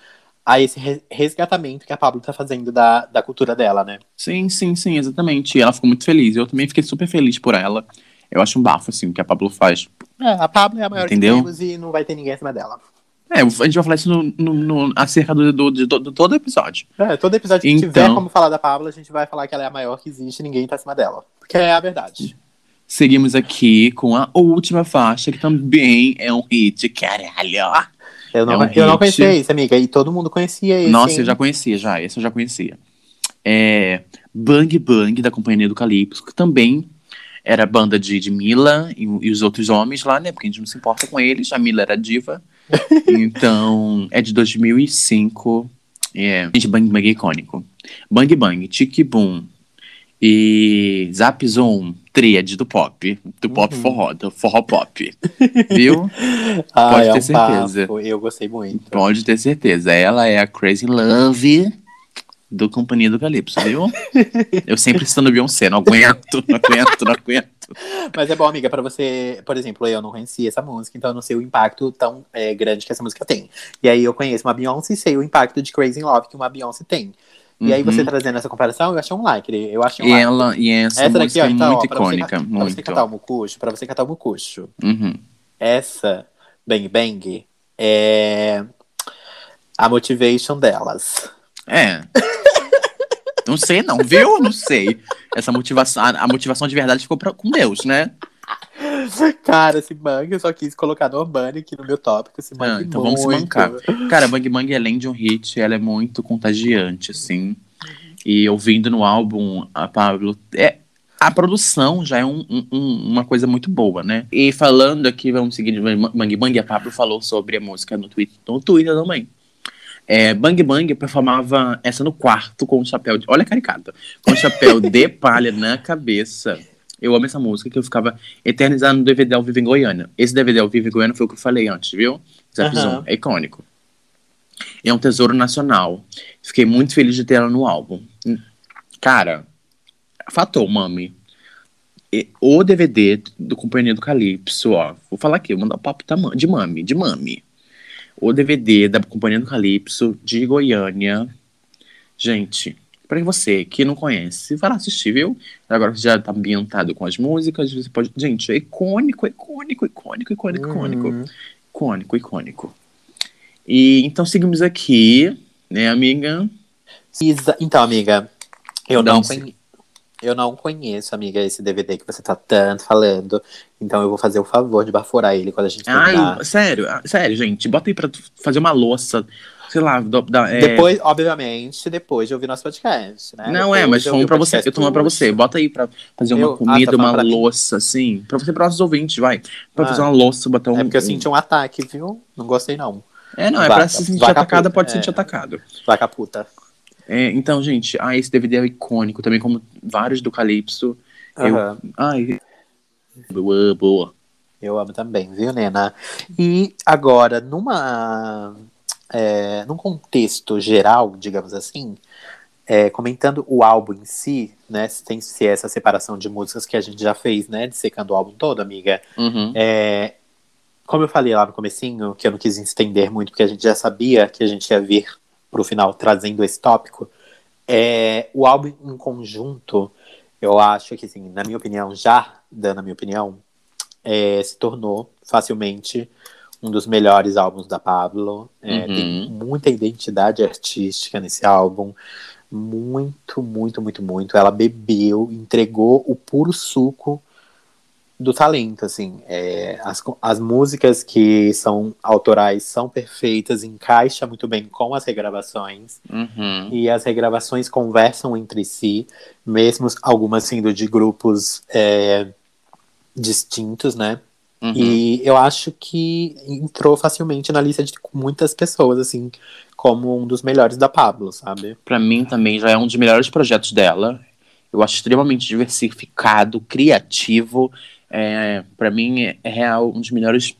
Speaker 2: a esse re- resgatamento que a Pablo tá fazendo da, da cultura dela, né?
Speaker 1: Sim, sim, sim, exatamente. E ela ficou muito feliz. Eu também fiquei super feliz por ela. Eu acho um bafo, assim, o que a Pablo faz.
Speaker 2: É, a Pablo é a maior
Speaker 1: Entendeu?
Speaker 2: que temos e não vai ter ninguém acima dela.
Speaker 1: É, a gente vai falar isso no, no, no- acerca do, do, de, to- de todo episódio.
Speaker 2: É, todo episódio que
Speaker 1: Então-
Speaker 2: tiver como falar da Pablo, a gente vai falar que ela é a maior que existe e ninguém tá acima dela. Porque é a verdade.
Speaker 1: Seguimos aqui com a última faixa, que também é um hit, caralho.
Speaker 2: Eu não,
Speaker 1: É um
Speaker 2: eu não
Speaker 1: hit.
Speaker 2: conhecia esse, amiga. E todo mundo conhecia esse.
Speaker 1: Nossa, eu
Speaker 2: hein?
Speaker 1: já conhecia, já. Esse eu já conhecia. É, Bang Bang, da Companhia do Calypso, que também era a banda de, de Mila e, e os outros homens lá, né? Porque a gente não se importa com eles. A Mila era diva. Então, é de 2005. É, gente, Bang Bang é icônico. Bang Bang, Tic Boom e Zap Zoom, tríade do pop. Do pop
Speaker 2: Uhum.
Speaker 1: forró, do forró pop. Viu?
Speaker 2: Ah,
Speaker 1: Pode
Speaker 2: é
Speaker 1: ter
Speaker 2: um
Speaker 1: certeza.
Speaker 2: bafo, Eu gostei muito.
Speaker 1: Pode ter certeza. Ela é a Crazy Love do Companhia do Calypso, viu? Eu sempre citando Beyoncé, não aguento, não aguento, não aguento.
Speaker 2: Mas é bom, amiga, pra você, por exemplo, eu não conhecia essa música, então eu não sei o impacto tão é, grande que essa música tem. E aí eu conheço uma Beyoncé e sei o impacto de Crazy in Love que uma Beyoncé tem. E aí
Speaker 1: Uhum.
Speaker 2: você trazendo essa comparação, eu achei um like. Eu achei um
Speaker 1: E
Speaker 2: like.
Speaker 1: ela, e essa,
Speaker 2: essa daqui,
Speaker 1: música
Speaker 2: ó,
Speaker 1: é
Speaker 2: então,
Speaker 1: muito
Speaker 2: ó, pra você,
Speaker 1: icônica,
Speaker 2: ca- pra você
Speaker 1: muito.
Speaker 2: catar o mucucho, pra você catar o mucucho,
Speaker 1: Uhum.
Speaker 2: essa Bang Bang é a motivation delas.
Speaker 1: É. Não sei não, viu? Não sei. Essa motivação, a, a motivação de verdade ficou pra- com Deus, né?
Speaker 2: Cara, esse bang eu só quis colocar no Urbane aqui no meu tópico. Esse bang
Speaker 1: Ah, então vamos se
Speaker 2: muito.
Speaker 1: mancar. Cara, Bang Bang, além de um hit, ela é muito contagiante, assim. E ouvindo no álbum, a Pablo. É, a produção já é um- um- um- uma coisa muito boa, né? E falando aqui, vamos seguir de Bang Bang, a Pablo falou sobre a música no Twitter, no Twitter também. É, Bang Bang performava essa no quarto com o chapéu de. Olha a caricata. Com o chapéu de palha na cabeça. Eu amo essa música que eu ficava eternizando no DVD ao vivo em Goiânia. Esse DVD ao vivo em Goiânia foi o que eu falei antes, viu? Zap. Zoom, é icônico. É um tesouro nacional. Fiquei muito feliz de ter ela no álbum. Cara, fatou, mami. O DVD do Companhia do Calypso, ó. Vou falar aqui, vou mandar o papo da ma- de mami, de mami. O DVD da Companhia do Calypso de Goiânia. Gente, pra você que não conhece, vai lá assistir, viu? Agora que já tá ambientado com as músicas, você pode. Gente, é icônico, icônico, icônico, icônico, icônico.
Speaker 2: Uhum.
Speaker 1: Icônico, icônico. E então seguimos aqui, né, amiga?
Speaker 2: Isa- Então, amiga, eu não, conhe- eu não conheço, amiga, esse DVD que você tá tanto falando. Então eu vou fazer o favor de baforar ele quando a gente.
Speaker 1: Ai, sério, ah, sério, gente, bota aí pra fazer uma louça, sei lá, da, é...
Speaker 2: Depois, obviamente, depois de ouvir nosso podcast, né?
Speaker 1: Não, é,
Speaker 2: Depois
Speaker 1: mas
Speaker 2: de ouvir
Speaker 1: falando pra você, eu tô falando pra você, bota aí pra fazer uma
Speaker 2: Eu- ah, tá
Speaker 1: comida,
Speaker 2: falando
Speaker 1: uma
Speaker 2: pra mim?
Speaker 1: louça, assim, pra você, para nossos ouvintes, vai. Pra
Speaker 2: Ah.
Speaker 1: fazer uma louça, botar um...
Speaker 2: É porque eu senti um ataque, viu? Não gostei, não.
Speaker 1: É, não, é
Speaker 2: Vaca-
Speaker 1: pra se sentir
Speaker 2: vaca
Speaker 1: atacada,
Speaker 2: puta,
Speaker 1: pode se
Speaker 2: é.
Speaker 1: sentir atacado.
Speaker 2: Vaca puta.
Speaker 1: É, então, gente, ah, esse DVD é icônico, também como vários do Calypso. Eu-
Speaker 2: Aham.
Speaker 1: Ai, boa, boa.
Speaker 2: Eu amo também, viu, Nena? E agora, numa. é, num contexto geral, digamos assim, é, comentando o álbum em si, né? Sem ser essa separação de músicas que a gente já fez, né? Dissecando o álbum todo, amiga.
Speaker 1: Uhum.
Speaker 2: É, como eu falei lá no comecinho, que eu não quis estender muito, porque a gente já sabia que a gente ia vir pro final trazendo esse tópico, é, o álbum em conjunto, eu acho que, assim, na minha opinião, já dando a minha opinião, é, se tornou facilmente um dos melhores álbuns da Pablo. É,
Speaker 1: Uhum.
Speaker 2: Tem muita identidade artística nesse álbum. Muito, muito, muito, muito. Ela bebeu, entregou o puro suco do talento, assim. É, as, as músicas que são autorais são perfeitas, encaixa muito bem com as regravações.
Speaker 1: Uhum.
Speaker 2: E as regravações conversam entre si, mesmo algumas sendo de grupos é, distintos, né?
Speaker 1: Uhum.
Speaker 2: E eu acho que entrou facilmente na lista de muitas pessoas, assim, como um dos melhores da Pablo, sabe?
Speaker 1: Pra mim também já é um dos melhores projetos dela. Eu acho extremamente diversificado, criativo. É, para mim é, real um dos melhores.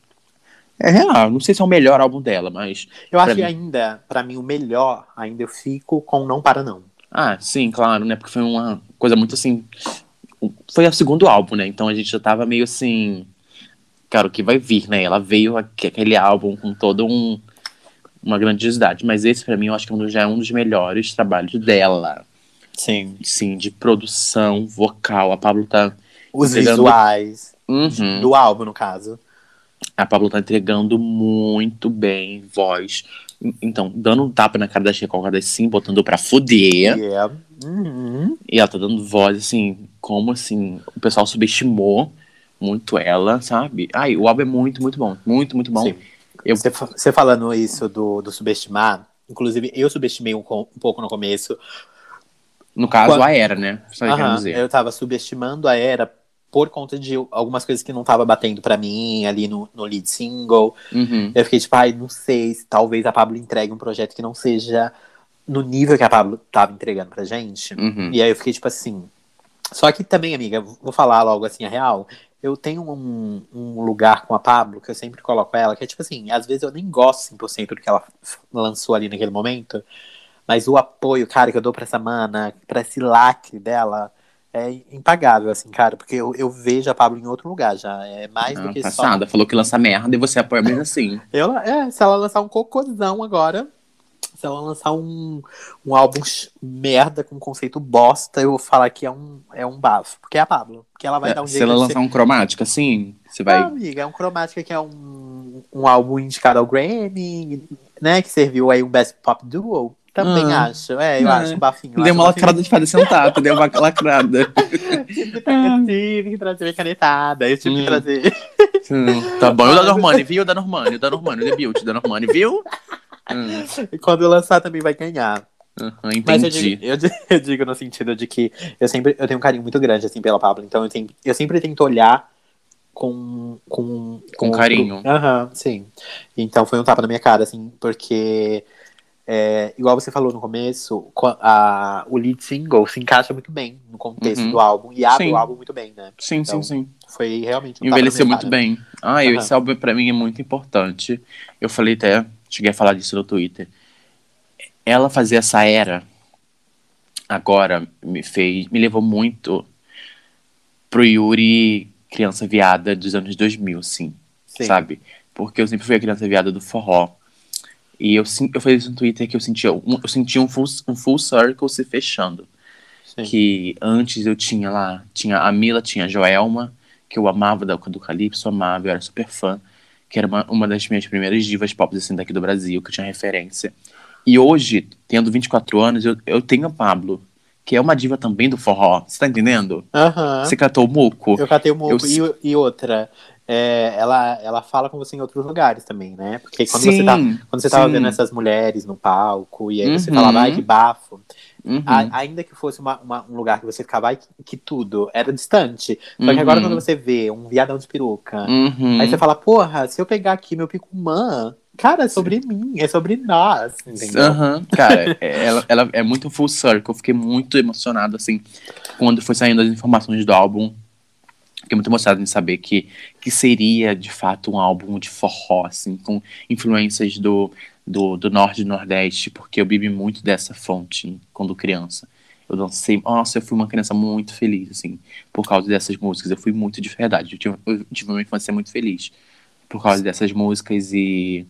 Speaker 1: É real, não sei se é o melhor álbum dela, mas.
Speaker 2: Eu acho
Speaker 1: Pra
Speaker 2: que
Speaker 1: mim.
Speaker 2: ainda, pra mim, o melhor, ainda eu fico com Não Para Não.
Speaker 1: Ah, sim, claro, né? Porque foi uma coisa muito assim. Foi o segundo álbum, né? Então a gente já tava meio assim. Cara, o que vai vir, né? Ela veio aqu- aquele álbum com todo um. Uma grandiosidade. Mas esse, pra mim, eu acho que é já é um dos melhores trabalhos dela.
Speaker 2: Sim.
Speaker 1: Sim, de produção vocal. A Pablo tá.
Speaker 2: Os
Speaker 1: Entregando-
Speaker 2: visuais
Speaker 1: Uhum.
Speaker 2: do álbum, no caso.
Speaker 1: A Pablo tá entregando muito bem voz. Então, dando um tapa na cara das recordadas, sim, botando pra fuder.
Speaker 2: Yeah. Uhum.
Speaker 1: E ela tá dando voz, assim, como assim, o pessoal subestimou muito ela, sabe? Ai, o álbum é muito, muito bom. Muito, muito bom. Eu-
Speaker 2: Você, você falando isso do, do subestimar, inclusive eu subestimei um, um pouco no começo,
Speaker 1: No caso,
Speaker 2: Quando-
Speaker 1: a era, né? Dizer.
Speaker 2: eu tava subestimando a era por conta de algumas coisas que não tava batendo pra mim ali no, no lead single.
Speaker 1: Uhum.
Speaker 2: Eu fiquei tipo, ai, não sei, se talvez a Pablo entregue um projeto que não seja no nível que a Pablo tava entregando pra gente.
Speaker 1: Uhum.
Speaker 2: E aí eu fiquei tipo assim. Só que também, amiga, vou falar logo assim a real. Eu tenho um, um lugar com a Pablo que eu sempre coloco ela, que é tipo assim, às vezes eu nem gosto 100% do que ela lançou ali naquele momento, mas o apoio, cara, que eu dou pra essa mana, pra esse lacre dela, é impagável, assim, cara, porque eu, eu vejo a Pablo em outro lugar já. É mais do
Speaker 1: Ah,
Speaker 2: que só.
Speaker 1: passada, falou que lança merda e você apoia mesmo assim.
Speaker 2: Eu, é, se ela lançar um cocôzão agora, se ela lançar um, um álbum merda com conceito bosta, eu vou falar que é um, é um bafo. Porque é a Pablo. Porque ela vai dar um
Speaker 1: Se
Speaker 2: jeito
Speaker 1: ela
Speaker 2: de
Speaker 1: lançar um cromática, assim, você
Speaker 2: ser...
Speaker 1: vai.
Speaker 2: Ah, amiga, é um Chromatica que é um, um álbum indicado ao Grammy, né? Que serviu aí um Best Pop Duo. Também
Speaker 1: Ah.
Speaker 2: acho. É, eu
Speaker 1: É.
Speaker 2: acho um bafinho. eu
Speaker 1: deu
Speaker 2: acho
Speaker 1: uma
Speaker 2: um bafinho.
Speaker 1: lacrada de fazer sentar, tu deu uma lacrada.
Speaker 2: Eu tive que trazer minha canetada. Eu tive que
Speaker 1: Hum.
Speaker 2: trazer.
Speaker 1: Hum, tá bom. E o da Normani, viu? O da Normani, o da Normani, o debut da Normani, viu? Hum,
Speaker 2: E quando eu lançar também vai ganhar.
Speaker 1: aham,
Speaker 2: Mas eu
Speaker 1: entendi.
Speaker 2: digo, eu, di- eu digo no sentido de que eu sempre eu tenho um carinho muito grande assim pela Pablo, então eu, tenho, eu sempre tento olhar com com,
Speaker 1: Com carinho.
Speaker 2: Aham, sim. Então foi um tapa na minha cara assim, porque é, igual você falou no começo, co- a, o lead single se encaixa muito bem no contexto
Speaker 1: Uhum.
Speaker 2: do álbum e abre
Speaker 1: Sim.
Speaker 2: o álbum muito bem, né?
Speaker 1: Sim,
Speaker 2: Então,
Speaker 1: sim, sim.
Speaker 2: Foi realmente um
Speaker 1: Envelheceu muito bem. Ah,
Speaker 2: Aham.
Speaker 1: esse álbum pra mim é muito importante. Eu falei até, cheguei a falar disso no Twitter. Ela fazer essa era agora me fez, me levou muito pro Yuri criança viada dos anos 2000, sim,
Speaker 2: Sim.
Speaker 1: sabe? Porque eu sempre fui a criança viada do forró. E eu, eu falei isso no Twitter que eu sentia um, eu sentia um full, um full circle se fechando
Speaker 2: Sim.
Speaker 1: que antes eu tinha lá, tinha a Mila, tinha a Joelma, que eu amava da do Calypso, amava, eu era super fã, que era uma, uma das minhas primeiras divas pop assim, daqui do Brasil, que eu tinha referência. E hoje, tendo 24 anos, eu, eu tenho a Pablo, que é uma diva também do forró, você tá entendendo?
Speaker 2: Aham.
Speaker 1: Você catou o muco?
Speaker 2: Eu catei o moco.
Speaker 1: Eu-
Speaker 2: E, e outra, é, ela, ela fala com você em outros lugares também, né? Porque quando você tá Quando você tava
Speaker 1: sim.
Speaker 2: vendo essas mulheres no palco, e aí você
Speaker 1: Uhum.
Speaker 2: falava, ai, que bafo.
Speaker 1: Uhum.
Speaker 2: A- ainda que fosse uma- uma- um lugar que você ficava, ai, que, que tudo, era distante. Só que
Speaker 1: Uhum.
Speaker 2: agora quando você vê um viadão de peruca,
Speaker 1: Uhum.
Speaker 2: aí você fala, porra, se eu pegar aqui meu picumã, cara, é sobre mim, é sobre nós, entendeu?
Speaker 1: Aham, cara, é- ela, ela é muito full circle. Eu fiquei muito emocionado, assim, quando foi saindo as informações do álbum. Fiquei muito emocionado em saber que, que seria, de fato, um álbum de forró, assim, com influências do, do, do Norte e do Nordeste, porque eu bebi muito dessa fonte quando criança. Eu dancei, nossa, eu fui uma criança muito feliz, assim, por causa dessas músicas. Eu fui muito de verdade. Eu tive, eu tive uma infância muito feliz por causa dessas músicas e.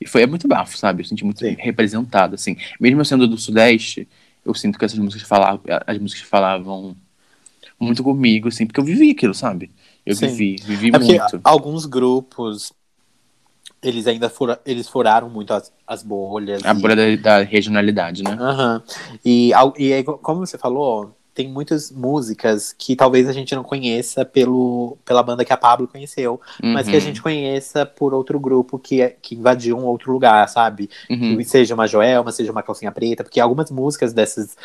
Speaker 1: E foi é muito bafo, sabe? Eu senti muito
Speaker 2: Sim.
Speaker 1: representado, assim. Mesmo eu sendo do Sudeste, eu sinto que essas músicas falavam, as músicas falavam muito comigo, assim, porque eu vivi aquilo, sabe? Eu
Speaker 2: Sim.
Speaker 1: vivi, vivi
Speaker 2: É
Speaker 1: muito.
Speaker 2: alguns grupos, eles ainda fura, eles furaram muito as, as bolhas.
Speaker 1: A
Speaker 2: e-
Speaker 1: bolha da, da regionalidade, né?
Speaker 2: Aham. E, e aí, como você falou, tem muitas músicas que talvez a gente não conheça pelo, pela banda que a Pablo conheceu, mas que a
Speaker 1: Uhum,
Speaker 2: gente conheça por outro grupo que, é- que invadiu um outro lugar, sabe?
Speaker 1: uhum,
Speaker 2: Que Seja uma Joelma, seja uma Calcinha Preta, porque algumas músicas dessas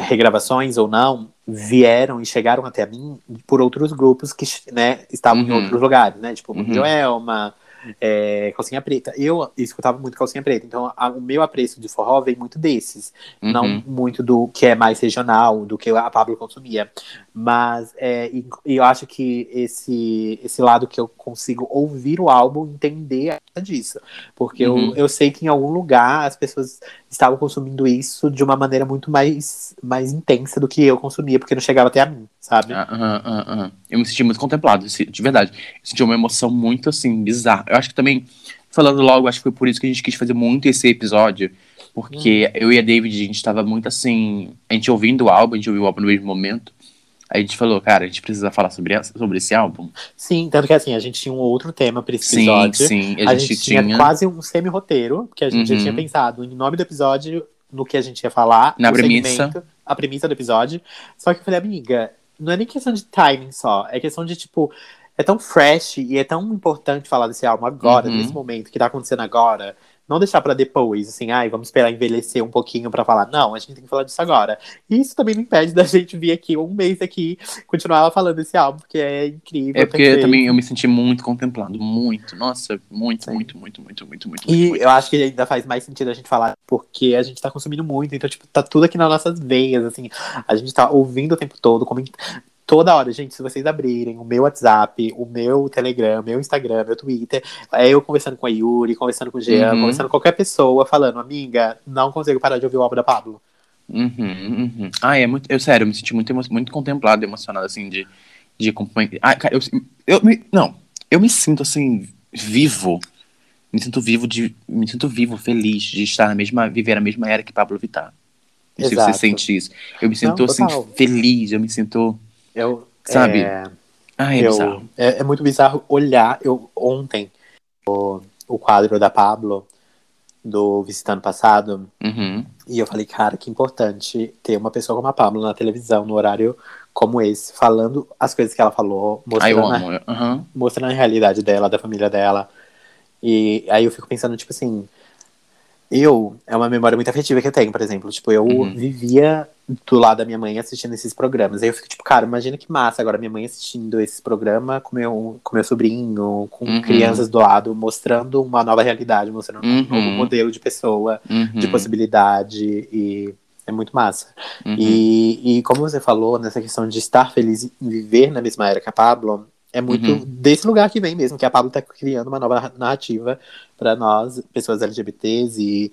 Speaker 2: regravações ou não vieram e chegaram até mim por outros grupos que né, estavam em
Speaker 1: Uhum.
Speaker 2: outros lugares, né? Tipo,
Speaker 1: Uhum.
Speaker 2: Joelma, é, Calcinha Preta. Eu escutava muito Calcinha Preta, então a- o meu apreço de forró vem muito desses não
Speaker 1: uhum.
Speaker 2: muito do que é mais regional, do que a Pablo consumia. Mas é, e, e eu acho que esse, esse lado que eu consigo ouvir o álbum, entender é disso. Porque
Speaker 1: Uhum.
Speaker 2: eu, eu sei que em algum lugar as pessoas estavam consumindo isso de uma maneira muito mais, mais intensa do que eu consumia, porque não chegava até a mim, sabe?
Speaker 1: Ah, ah. Eu me senti muito contemplado, de verdade. Eu senti uma emoção muito, assim, bizarra. Eu acho que também, falando logo, acho que foi por isso que a gente quis fazer muito esse episódio. Porque eu e a David, a gente tava muito assim. A gente ouvindo o álbum, a gente ouviu o álbum no mesmo momento. Aí a gente falou, cara, a gente precisa falar sobre, sobre esse álbum.
Speaker 2: Sim, tanto que assim, a gente tinha um outro tema para esse
Speaker 1: Sim,
Speaker 2: episódio.
Speaker 1: sim.
Speaker 2: A, gente, tinha, quase um semi-roteiro, porque a gente já
Speaker 1: Uhum.
Speaker 2: tinha pensado em nome do episódio, no que a gente ia falar,
Speaker 1: Na premissa.
Speaker 2: segmento, a premissa do episódio. Só que eu falei, amiga, não é nem questão de timing só, é questão de, tipo, é tão fresh e é tão importante falar desse álbum agora,
Speaker 1: Uhum.
Speaker 2: nesse momento, que tá acontecendo agora, não deixar pra depois, assim, ai, vamos esperar envelhecer um pouquinho pra falar. Não, a gente tem que falar disso agora. E isso também não impede da gente vir aqui um mês aqui, continuar falando desse álbum, porque é incrível.
Speaker 1: É porque também eu me senti muito contemplado, muito, nossa, muito, muito, muito, muito, muito, muito.
Speaker 2: E
Speaker 1: muito.
Speaker 2: eu acho que ainda faz mais sentido a gente falar porque a gente tá consumindo muito, então, tipo, tá tudo aqui nas nossas veias, assim. A gente tá ouvindo o tempo todo, coment... toda hora, gente, se vocês abrirem o meu WhatsApp, o meu Telegram, meu Instagram, meu Twitter, é eu conversando com a Yuri, conversando com o Jean,
Speaker 1: Uhum.
Speaker 2: conversando com qualquer pessoa, falando, amiga, não consigo parar de ouvir o álbum da Pablo.
Speaker 1: Uhum, uhum. Ah, é muito. Eu, sério, eu me senti muito, muito contemplado, emocionado, assim, de, de acompanhar. Ah, cara, eu, eu me. Não, eu me sinto, assim, vivo. Me sinto vivo, de, me sinto vivo, feliz de estar na mesma. viver a mesma era que Pablo Vittar. Não sei se você sente isso. Eu me sinto,
Speaker 2: Não,
Speaker 1: assim, feliz, eu me sinto.
Speaker 2: Eu,
Speaker 1: Sabe?
Speaker 2: é,
Speaker 1: Ah, é
Speaker 2: eu-
Speaker 1: bizarro.
Speaker 2: é, é muito bizarro olhar. Eu, ontem, o, o quadro da Pablo, do Visitando Passado,
Speaker 1: Uhum.
Speaker 2: E eu falei, cara, que importante ter uma pessoa como a Pablo na televisão, no horário como esse, falando as coisas que ela falou, mostrando, a,
Speaker 1: Aham.
Speaker 2: mostrando a realidade dela, da família dela. E aí eu fico pensando, tipo assim, eu, é uma memória muito afetiva que eu tenho, por exemplo. Tipo, eu
Speaker 1: Uhum.
Speaker 2: vivia do lado da minha mãe assistindo esses programas. Aí eu fico, tipo, cara, imagina que massa agora minha mãe assistindo esses programas com meu, com meu sobrinho, com
Speaker 1: Uhum.
Speaker 2: crianças do lado, mostrando uma nova realidade, mostrando um
Speaker 1: Uhum.
Speaker 2: novo modelo de pessoa
Speaker 1: Uhum.
Speaker 2: de possibilidade e é muito massa.
Speaker 1: Uhum.
Speaker 2: E, e como você falou, nessa questão de estar feliz em viver na mesma era que a Pablo, é muito
Speaker 1: Uhum.
Speaker 2: desse lugar que vem mesmo, que a Pablo tá criando uma nova narrativa para nós, pessoas LGBTs, e,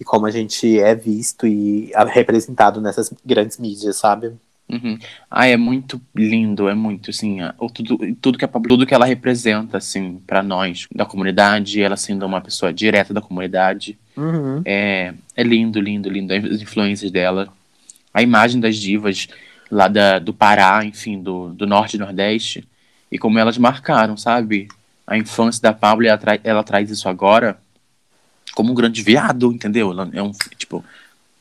Speaker 2: e como a gente é visto e representado nessas grandes mídias, sabe?
Speaker 1: Uhum. Ah, é muito lindo, é muito, assim, a- tudo, tudo, que a Pablo- tudo que ela representa, assim, pra nós, da comunidade, ela sendo uma pessoa direta da comunidade,
Speaker 2: Uhum.
Speaker 1: é, é lindo, lindo, lindo, as influências dela, a imagem das divas lá da, do Pará, enfim, do, do Norte e Nordeste, e como elas marcaram, sabe? A infância da Pablo, e ela, tra ela traz isso agora como um grande viado, entendeu? Ela é um, tipo,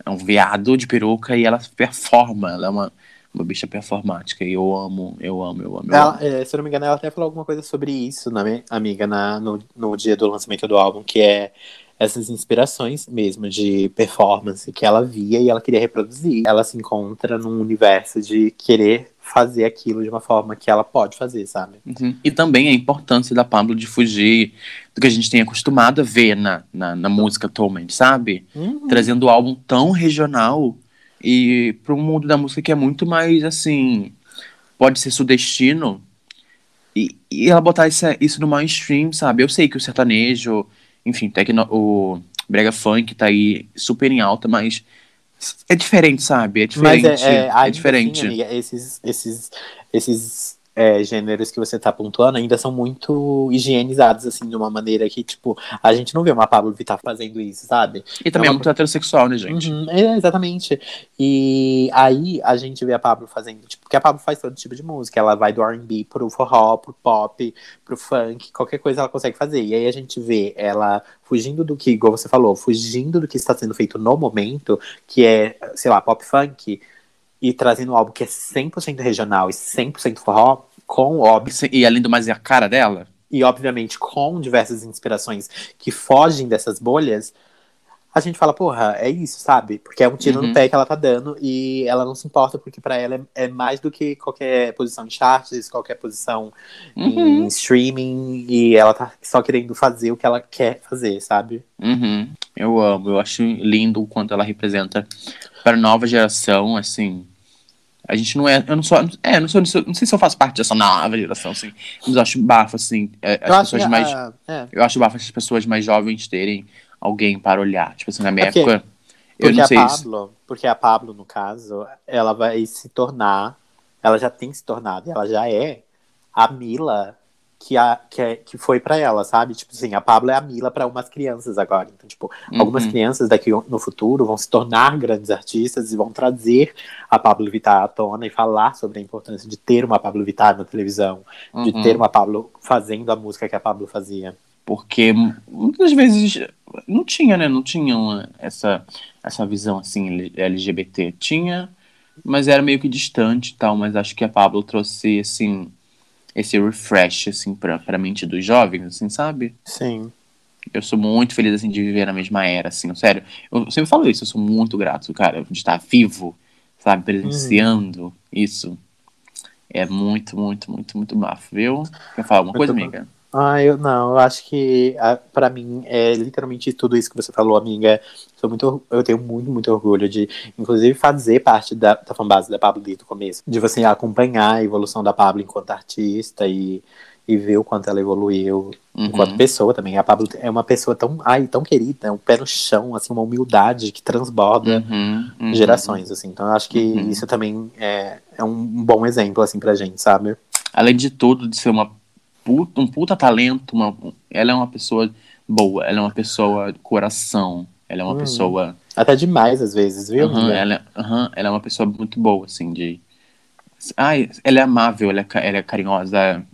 Speaker 1: é um viado de peruca e ela performa, ela é uma, uma bicha performática, e eu amo, eu amo, eu amo, eu
Speaker 2: Ela,
Speaker 1: amo.
Speaker 2: é, se eu não me engano, ela até falou alguma coisa sobre isso, né, amiga, na, no, no dia do lançamento do álbum, que é essas inspirações mesmo de performance que ela via e ela queria reproduzir. Ela se encontra num universo de querer fazer aquilo de uma forma que ela pode fazer, sabe?
Speaker 1: Uhum. E também a importância da Pablo de fugir do que a gente tem acostumado a ver na, na, na música atualmente, sabe?
Speaker 2: Uhum.
Speaker 1: Trazendo um álbum tão regional e para um mundo da música que é muito mais assim. Pode ser sudestino. E, e ela botar isso, isso no mainstream, sabe? Eu sei que o sertanejo, enfim, tecno, o Brega Funk tá aí super em alta, mas é diferente, sabe? É
Speaker 2: Mas
Speaker 1: diferente.
Speaker 2: é, é,
Speaker 1: é
Speaker 2: ainda
Speaker 1: diferente.
Speaker 2: assim, amiga, esses, esses, esses é, gêneros que você tá pontuando ainda são muito higienizados, assim, de uma maneira que, tipo, a gente não vê uma Pablo Vittar fazendo isso, sabe?
Speaker 1: e também é,
Speaker 2: é uma-
Speaker 1: muito heterossexual, né, gente?
Speaker 2: Uhum, é, exatamente. E aí a gente vê a Pablo fazendo, tipo, porque a Pablo faz todo tipo de música. Ela vai do R&B pro forró, pro pop, pro funk, qualquer coisa ela consegue fazer. E aí a gente vê ela fugindo do que, igual você falou, fugindo do que está sendo feito no momento, que é, sei lá, pop funk, e trazendo um álbum que é 100% regional e 100% forró, com, óbvio,
Speaker 1: E além do mais, é a cara dela.
Speaker 2: e obviamente com diversas inspirações que fogem dessas bolhas, a gente fala, porra, é isso, sabe? Porque é um tiro
Speaker 1: Uhum.
Speaker 2: no pé que ela tá dando e ela não se importa, porque pra ela é, é mais do que qualquer posição em charts, qualquer posição
Speaker 1: Uhum.
Speaker 2: em streaming, e ela tá só querendo fazer o que ela quer fazer, sabe?
Speaker 1: Uhum. Eu amo, eu acho lindo o quanto ela representa para a nova geração, assim. A gente não é, eu não sou, é, eu não sou, não sei se eu faço parte dessa nova geração, assim, mas eu acho bafo, assim, é,
Speaker 2: Eu
Speaker 1: as
Speaker 2: acho
Speaker 1: pessoas
Speaker 2: que,
Speaker 1: mais,
Speaker 2: ah, é,
Speaker 1: eu acho bafo as pessoas mais jovens terem alguém para olhar, tipo assim, na minha
Speaker 2: É porque-
Speaker 1: época, eu
Speaker 2: Porque
Speaker 1: não
Speaker 2: a
Speaker 1: sei se,
Speaker 2: Pablo, porque a Pablo, no caso, ela vai se tornar, ela já tem se tornado, ela já é a Mila que, a, que, é, que foi pra ela, sabe? Tipo assim, a Pablo é a Mila pra umas crianças agora. Então, tipo, algumas
Speaker 1: Uhum.
Speaker 2: crianças daqui no futuro vão se tornar grandes artistas e vão trazer a Pablo Vittar à tona e falar sobre a importância de ter uma Pablo Vittar na televisão, de
Speaker 1: Uhum.
Speaker 2: ter uma Pablo fazendo a música que a Pablo fazia.
Speaker 1: porque muitas vezes não tinha, né, não tinha essa, essa visão, assim, LGBT, tinha, mas era meio que distante e tal, mas acho que a Pablo trouxe, assim, esse refresh, assim, pra, pra mente dos jovens, assim, sabe?
Speaker 2: Sim.
Speaker 1: Eu sou muito feliz, assim, de viver na mesma era, assim, sério. Eu sempre falo isso, eu sou muito grato, cara, de estar vivo, sabe, presenciando isso. É muito, muito, muito, muito bafo, viu? Quer falar alguma coisa, amiga?
Speaker 2: Ah, eu não, eu acho que ah, pra mim é literalmente tudo isso que você falou, amiga. Sou muito, eu tenho muito, muito orgulho de, inclusive, fazer parte da, da fanbase da Pablo desde o começo. De você acompanhar a evolução da Pablo enquanto artista e, e ver o quanto ela evoluiu
Speaker 1: Uhum.
Speaker 2: enquanto pessoa também. A Pablo é uma pessoa tão, ai, tão querida, um pé no chão, assim, uma humildade que transborda
Speaker 1: Uhum, uhum.
Speaker 2: gerações, assim. Então eu acho que
Speaker 1: Uhum.
Speaker 2: isso também é, é um bom exemplo, assim, pra gente, sabe?
Speaker 1: Além de tudo, de ser uma puta, um puta talento, uma, ela é uma pessoa boa, ela é uma pessoa de coração, ela é uma
Speaker 2: Hum.
Speaker 1: pessoa.
Speaker 2: Até demais, às vezes, viu?
Speaker 1: Aham,
Speaker 2: amiga?
Speaker 1: ela, é- aham, ela é uma pessoa muito boa, assim, de. Ai, ela é amável, ela é, ela é carinhosa.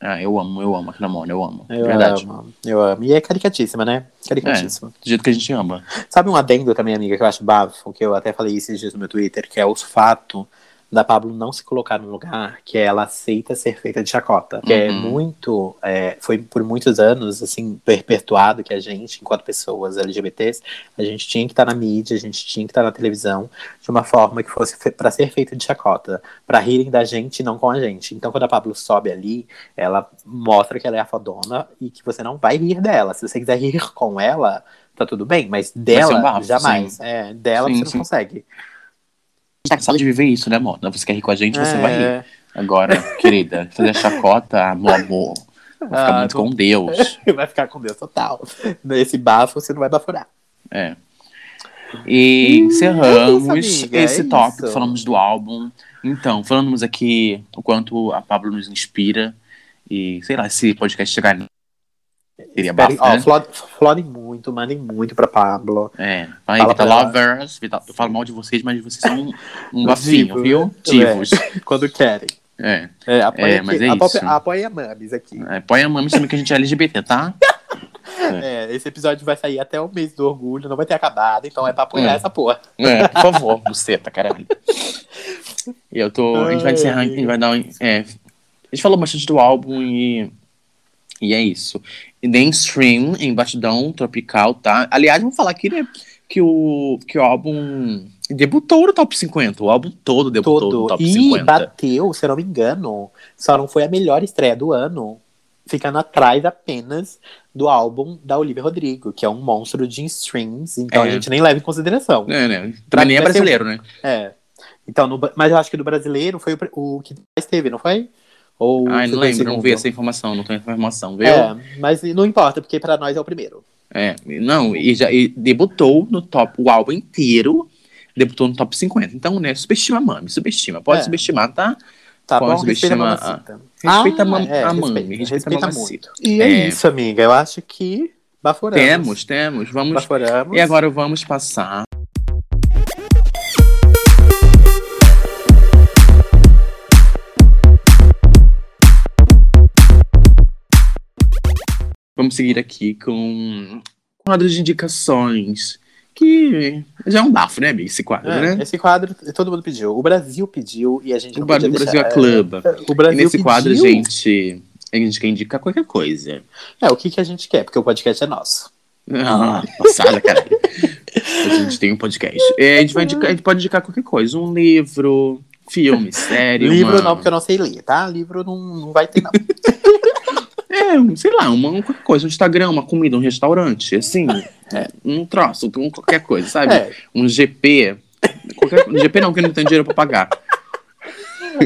Speaker 1: Ah, eu amo, eu amo aquela Mona, eu amo.
Speaker 2: Eu
Speaker 1: verdade.
Speaker 2: amo, eu amo. E é caricatíssima, né? Caricatíssima.
Speaker 1: Do jeito que a gente ama.
Speaker 2: Sabe um adendo também, amiga, que eu acho bafo, que eu até falei esses dias no meu Twitter, que é o fato da Pablo não se colocar num lugar que ela aceita ser feita de chacota. Que é
Speaker 1: Uhum.
Speaker 2: muito, é, foi por muitos anos, assim, perpetuado que a gente, enquanto pessoas LGBTs, a gente tinha que estar na mídia, a gente tinha que estar na televisão de uma forma que fosse para ser feita de chacota, para rirem da gente e não com a gente. Então, quando a Pablo sobe ali, ela mostra que ela é a fodona e que você não vai rir dela. Se você quiser rir com ela, tá tudo bem, mas dela,
Speaker 1: um
Speaker 2: jamais.
Speaker 1: sim.
Speaker 2: É, dela
Speaker 1: Sim,
Speaker 2: você não
Speaker 1: sim.
Speaker 2: consegue.
Speaker 1: A gente sabe de viver isso, né, Mona? Você quer rir com a gente, você vai rir.
Speaker 2: É.
Speaker 1: Agora, querida, fazer chacota, meu amor. Vou ficar
Speaker 2: Ah,
Speaker 1: muito
Speaker 2: não-
Speaker 1: com Deus.
Speaker 2: vai ficar com Deus total. Nesse bafo você não vai baforar.
Speaker 1: É. E encerramos
Speaker 2: é isso, amiga,
Speaker 1: esse
Speaker 2: é
Speaker 1: tópico,
Speaker 2: isso.
Speaker 1: falamos do álbum. Então, falamos aqui o quanto a Pablo nos inspira. E, sei lá, se podcast chegar. Seria bafo,
Speaker 2: ó,
Speaker 1: né?
Speaker 2: muito, mandem muito pra Pablo.
Speaker 1: É, vai,
Speaker 2: Fala
Speaker 1: Vita. Lovers. Vita- eu falo mal de vocês, mas vocês são um, um bafinho, viu?
Speaker 2: né?
Speaker 1: Divos.
Speaker 2: Quando querem.
Speaker 1: É.
Speaker 2: É, apoia,
Speaker 1: É, mas
Speaker 2: aqui,
Speaker 1: é
Speaker 2: apo-
Speaker 1: isso.
Speaker 2: apoia a Mames aqui.
Speaker 1: é. Põe a mami também que a gente é LGBT, tá?
Speaker 2: É, esse episódio vai sair até o mês do orgulho, não vai ter acabado, então é pra apoiar
Speaker 1: É.
Speaker 2: essa porra.
Speaker 1: É, por favor, buceta, caralho. E eu tô. A gente vai
Speaker 2: Ai,
Speaker 1: encerrar, a gente vai dar. um- É, a gente falou bastante do álbum e. E é isso. E The Stream em Batidão Tropical, tá? Aliás, vamos falar aqui, né? Que o, que o álbum debutou no top 50. O álbum todo debutou no
Speaker 2: Todo.
Speaker 1: top
Speaker 2: E
Speaker 1: 50.
Speaker 2: bateu, se eu não me engano, só não foi a melhor estreia do ano, ficando atrás apenas do álbum da Olivia Rodrigo, que é um monstro de streams, então
Speaker 1: É.
Speaker 2: a gente nem leva em consideração.
Speaker 1: É, né?
Speaker 2: Pra
Speaker 1: nem é
Speaker 2: vai ser-
Speaker 1: brasileiro, né?
Speaker 2: É. Então, no mas eu acho que do brasileiro foi o, o que mais teve, não foi? Ou
Speaker 1: Ai, não
Speaker 2: ficou em
Speaker 1: lembro, não
Speaker 2: segundo?
Speaker 1: vi essa informação, não tenho informação, viu?
Speaker 2: É, mas não importa, porque pra nós é o primeiro.
Speaker 1: É, não, e já e debutou no top, o álbum inteiro debutou no top 50. Então, né, subestima a Mami, subestima. Pode
Speaker 2: É.
Speaker 1: subestimar, tá?
Speaker 2: Tá
Speaker 1: Pode
Speaker 2: bom? Respeita a
Speaker 1: subestimar a-
Speaker 2: mamacita.
Speaker 1: Respeita a, mam
Speaker 2: é,
Speaker 1: a Mami,
Speaker 2: respeita,
Speaker 1: respeita,
Speaker 2: respeita
Speaker 1: a mamacita.
Speaker 2: muito. E é,
Speaker 1: É.
Speaker 2: isso, amiga. Eu acho que baforamos.
Speaker 1: Temos, temos. Vamos.
Speaker 2: Baforamos.
Speaker 1: E agora vamos passar. Vamos seguir aqui com quadros de indicações. Que já é um bafo, né, amigo? Esse quadro,
Speaker 2: É,
Speaker 1: né?
Speaker 2: Esse quadro todo mundo pediu. O Brasil pediu e a gente
Speaker 1: O Bar- o. Brasil é clube.
Speaker 2: O
Speaker 1: E
Speaker 2: Brasil
Speaker 1: nesse
Speaker 2: pediu.
Speaker 1: quadro, gente, a gente quer indicar qualquer coisa.
Speaker 2: É, o que, que a gente quer, porque o podcast é nosso.
Speaker 1: Ah, passada, caralho. a gente tem um podcast. É, a, gente vai indicar, a gente pode indicar qualquer coisa. Um livro, filme, série.
Speaker 2: Livro
Speaker 1: uma...
Speaker 2: não, porque eu não sei ler, tá? Livro não, não vai ter, não.
Speaker 1: É, sei lá, uma qualquer coisa. Um Instagram, uma comida, um restaurante. Assim, é, um troço, um, qualquer coisa, sabe?
Speaker 2: É.
Speaker 1: Um GP. Qualquer, um GP não, que não tem dinheiro pra pagar.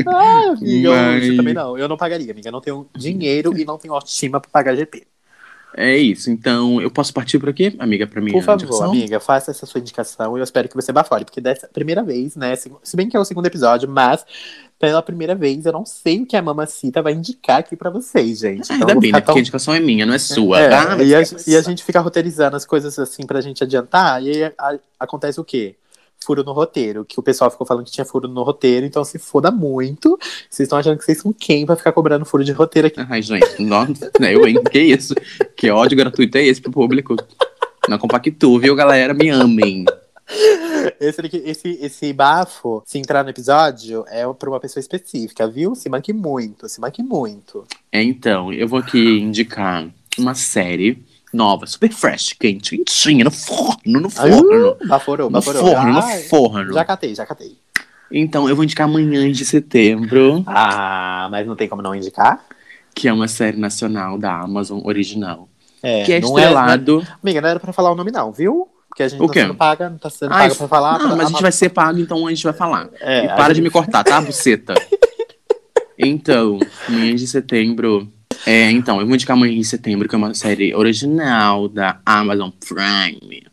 Speaker 2: Ah, amiga,
Speaker 1: Mas-
Speaker 2: eu também não. Eu não pagaria, amiga. Eu não tenho dinheiro e não tenho autoestima pra pagar GP.
Speaker 1: É isso. Então, eu posso partir por aqui, amiga, pra minha
Speaker 2: Por favor,
Speaker 1: indicação?
Speaker 2: amiga, faça essa sua indicação e eu espero que você bafore, porque dessa primeira vez, né? Se bem que é o segundo episódio, mas pela primeira vez eu não sei o que a Mamacita vai indicar aqui pra vocês, gente.
Speaker 1: Ah,
Speaker 2: Então
Speaker 1: ainda bem, né? Porque a indicação é minha, não é sua.
Speaker 2: É,
Speaker 1: tá?
Speaker 2: E, a, e a gente fica roteirizando as coisas assim pra gente adiantar, e aí a- acontece o quê? Furo no roteiro, que o pessoal ficou falando que tinha furo no roteiro, então se foda muito. Vocês estão achando que vocês são quem pra ficar cobrando furo de roteiro aqui?
Speaker 1: Ai, gente, nossa, eu, hein? Que isso? Que ódio gratuito é esse pro público? Não compactua, viu, galera? Me amem.
Speaker 2: Esse, esse, esse bafo, se entrar no episódio, é pra uma pessoa específica, viu? Se manque muito, se manque muito.
Speaker 1: É, então, eu vou aqui indicar uma série nova, super fresh, quente, quentinha, no forno, no forno.
Speaker 2: Ah, baforou,
Speaker 1: no
Speaker 2: baforou.
Speaker 1: forno, no forno.
Speaker 2: Já catei, já catei.
Speaker 1: Então, eu vou indicar Manhãs de Setembro,
Speaker 2: Ah, mas não tem como não indicar?
Speaker 1: que é uma série nacional da Amazon original.
Speaker 2: É,
Speaker 1: que é
Speaker 2: não
Speaker 1: estrelado.
Speaker 2: não- amiga, não era pra falar o nome não, viu? Porque a gente
Speaker 1: O
Speaker 2: tá
Speaker 1: quê?
Speaker 2: sendo paga, não tá sendo
Speaker 1: Ai,
Speaker 2: paga pra falar.
Speaker 1: não,
Speaker 2: pra-
Speaker 1: mas a gente vai ser pago, então a gente vai falar.
Speaker 2: É,
Speaker 1: e
Speaker 2: a
Speaker 1: para de
Speaker 2: gente-
Speaker 1: me cortar, tá, buceta? então, Manhãs de Setembro. É, então, eu vou indicar Manhãs de Setembro, que é uma série original da Amazon Prime.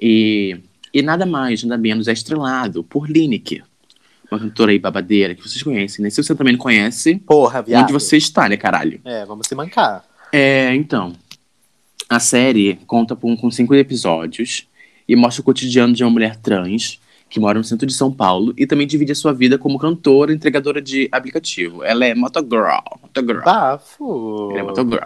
Speaker 1: E, e nada mais, nada menos, é estrelado por Lineker. Uma cantora aí babadeira que vocês conhecem, né? Se você também não conhece,
Speaker 2: Porra, viado.
Speaker 1: onde você está, né, caralho?
Speaker 2: É, vamos se mancar.
Speaker 1: É, então. A série conta com, com cinco episódios e mostra o cotidiano de uma mulher trans que mora no centro de São Paulo e também divide a sua vida como cantora e entregadora de aplicativo. Ela é motogirl. Motogirl.
Speaker 2: Bafo.
Speaker 1: Ela é motogirl.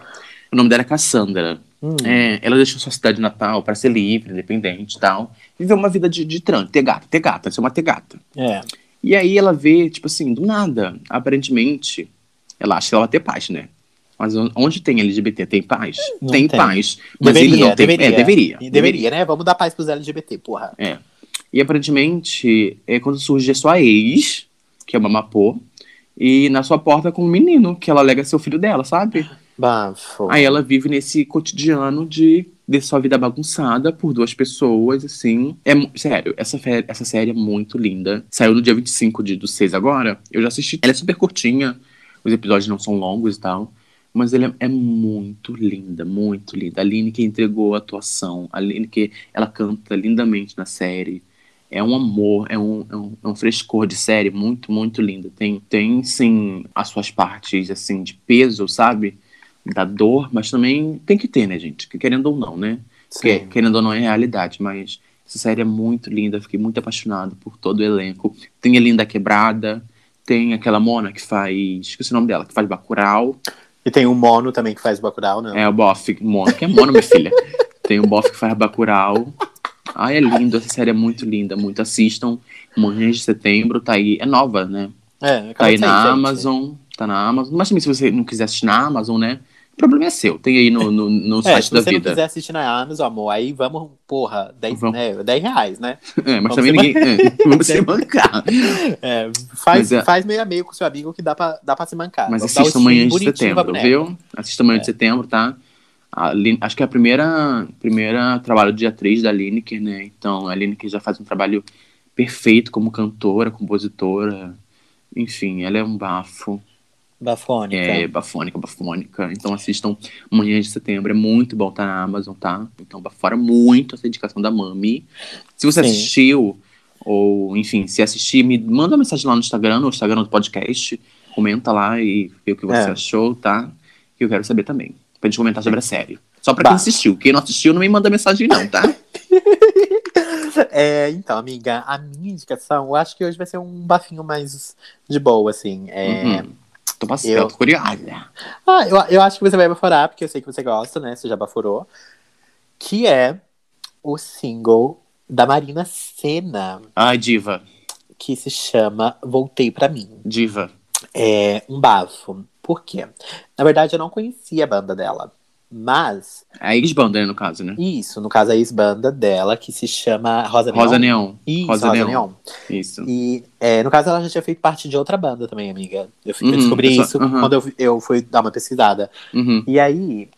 Speaker 1: O nome dela é Cassandra.
Speaker 2: Hum.
Speaker 1: É, ela deixou sua cidade natal para ser livre, independente e tal. Viveu uma vida de, de trans, ter gata, ter gata, ser uma ter gata.
Speaker 2: É.
Speaker 1: E aí ela vê, tipo assim, do nada, aparentemente, ela acha que ela vai ter paz, né? Mas on- onde tem LGBT tem paz?
Speaker 2: Não
Speaker 1: tem,
Speaker 2: tem.
Speaker 1: paz. Mas
Speaker 2: Deveria,
Speaker 1: ele não tem.
Speaker 2: deveria.
Speaker 1: É, deveria.
Speaker 2: Deveria, né? Vamos dar paz pros LGBT, porra.
Speaker 1: É. E aparentemente, é quando surge a sua ex, que é uma Mapô, e na sua porta com um menino, que ela alega ser o filho dela, sabe?
Speaker 2: Bafo.
Speaker 1: Aí ela vive nesse cotidiano de, de sua vida bagunçada por duas pessoas, assim. É sério, essa, essa série é muito linda. Saiu no dia 25 de, do 6 agora. Eu já assisti. Ela é super curtinha. Os episódios não são longos e tal. Mas ela é, é muito linda, muito linda. A Aline que entregou a atuação. A Aline que ela canta lindamente na série. É um amor, é um, é um, é um frescor de série muito, muito linda. Tem, tem sim, as suas partes, assim, de peso, sabe? da dor, mas também tem que ter, né, gente? Que Querendo ou não, né?
Speaker 2: Sim.
Speaker 1: querendo ou não, é realidade, mas essa série é muito linda, fiquei muito apaixonado por todo o elenco. Tem a Linda Quebrada, tem aquela Mona que faz. Esqueci o nome dela, que faz Bacurau.
Speaker 2: E tem o Mono também que faz Bacurau, né?
Speaker 1: É o Boff, Mona, que é Mona, minha filha. Tem o Boff que faz Bacurau. Ai, é lindo, essa série é muito linda, muito assistam. Manhãs de Setembro, tá aí, é nova, né?
Speaker 2: É,
Speaker 1: Tá aí na
Speaker 2: gente.
Speaker 1: Amazon, tá na Amazon. Mas também se você não quiser assistir na Amazon, né? O problema é seu, tem aí no, no, no
Speaker 2: É,
Speaker 1: site
Speaker 2: se
Speaker 1: da
Speaker 2: você não
Speaker 1: vida.
Speaker 2: quiser assistir na Amazon, amor, aí vamos, porra, 10,
Speaker 1: Vamos.
Speaker 2: né, 10 reais, né?
Speaker 1: É, mas
Speaker 2: Vamos
Speaker 1: também
Speaker 2: se
Speaker 1: ninguém. É, vamos se mancar.
Speaker 2: É, faz,
Speaker 1: Mas é-
Speaker 2: faz meio a meio com seu amigo que dá pra, dá pra se mancar.
Speaker 1: Mas
Speaker 2: Vamos o
Speaker 1: assista amanhã de setembro, viu? Assista amanhã de setembro, tá? A Lin- acho que é a primeira, primeira trabalho de atriz da Lineker, né? Então a Lineker já faz um trabalho perfeito como cantora, compositora. Enfim, ela é um bafo.
Speaker 2: Bafônica.
Speaker 1: É bafônica, bafônica. Então assistam amanhã de setembro. É muito bom, tá na Amazon, tá? Então bafora muito essa indicação da Mami. Se você
Speaker 2: Sim.
Speaker 1: assistiu, ou enfim, se assistir, me manda uma mensagem lá no Instagram, no Instagram do podcast. Comenta lá e vê o que você
Speaker 2: É.
Speaker 1: achou, tá? Que eu quero saber também. Pra gente comentar sobre a série. Só pra
Speaker 2: Bah.
Speaker 1: quem assistiu. Quem não assistiu, não me manda mensagem, não, tá?
Speaker 2: É, então, amiga, a minha indicação, eu acho que hoje vai ser um bafinho mais de boa, assim. É,
Speaker 1: Uhum. Tô passando,
Speaker 2: eu-
Speaker 1: curiosa.
Speaker 2: Ah, eu, eu acho que você vai baforar, porque eu sei que você gosta, né? Você já baforou. Que é o single da Marina Senna,
Speaker 1: Ai, diva.
Speaker 2: que se chama Voltei Pra Mim.
Speaker 1: Diva.
Speaker 2: É um bafo. Por quê? Na verdade, eu não conhecia a banda dela. Mas,
Speaker 1: a ex-banda, né, no caso, né?
Speaker 2: isso, no caso, a ex-banda dela, que se chama Rosa Neon.
Speaker 1: Rosa Neon.
Speaker 2: Isso,
Speaker 1: Rosa
Speaker 2: Rosa,
Speaker 1: Neon.
Speaker 2: Neon.
Speaker 1: Isso.
Speaker 2: E, é, no caso, ela já tinha feito parte de outra banda também, amiga. Eu
Speaker 1: Uhum,
Speaker 2: descobri
Speaker 1: pessoa-
Speaker 2: isso
Speaker 1: uhum.
Speaker 2: quando eu, eu fui dar uma pesquisada.
Speaker 1: Uhum.
Speaker 2: E aí,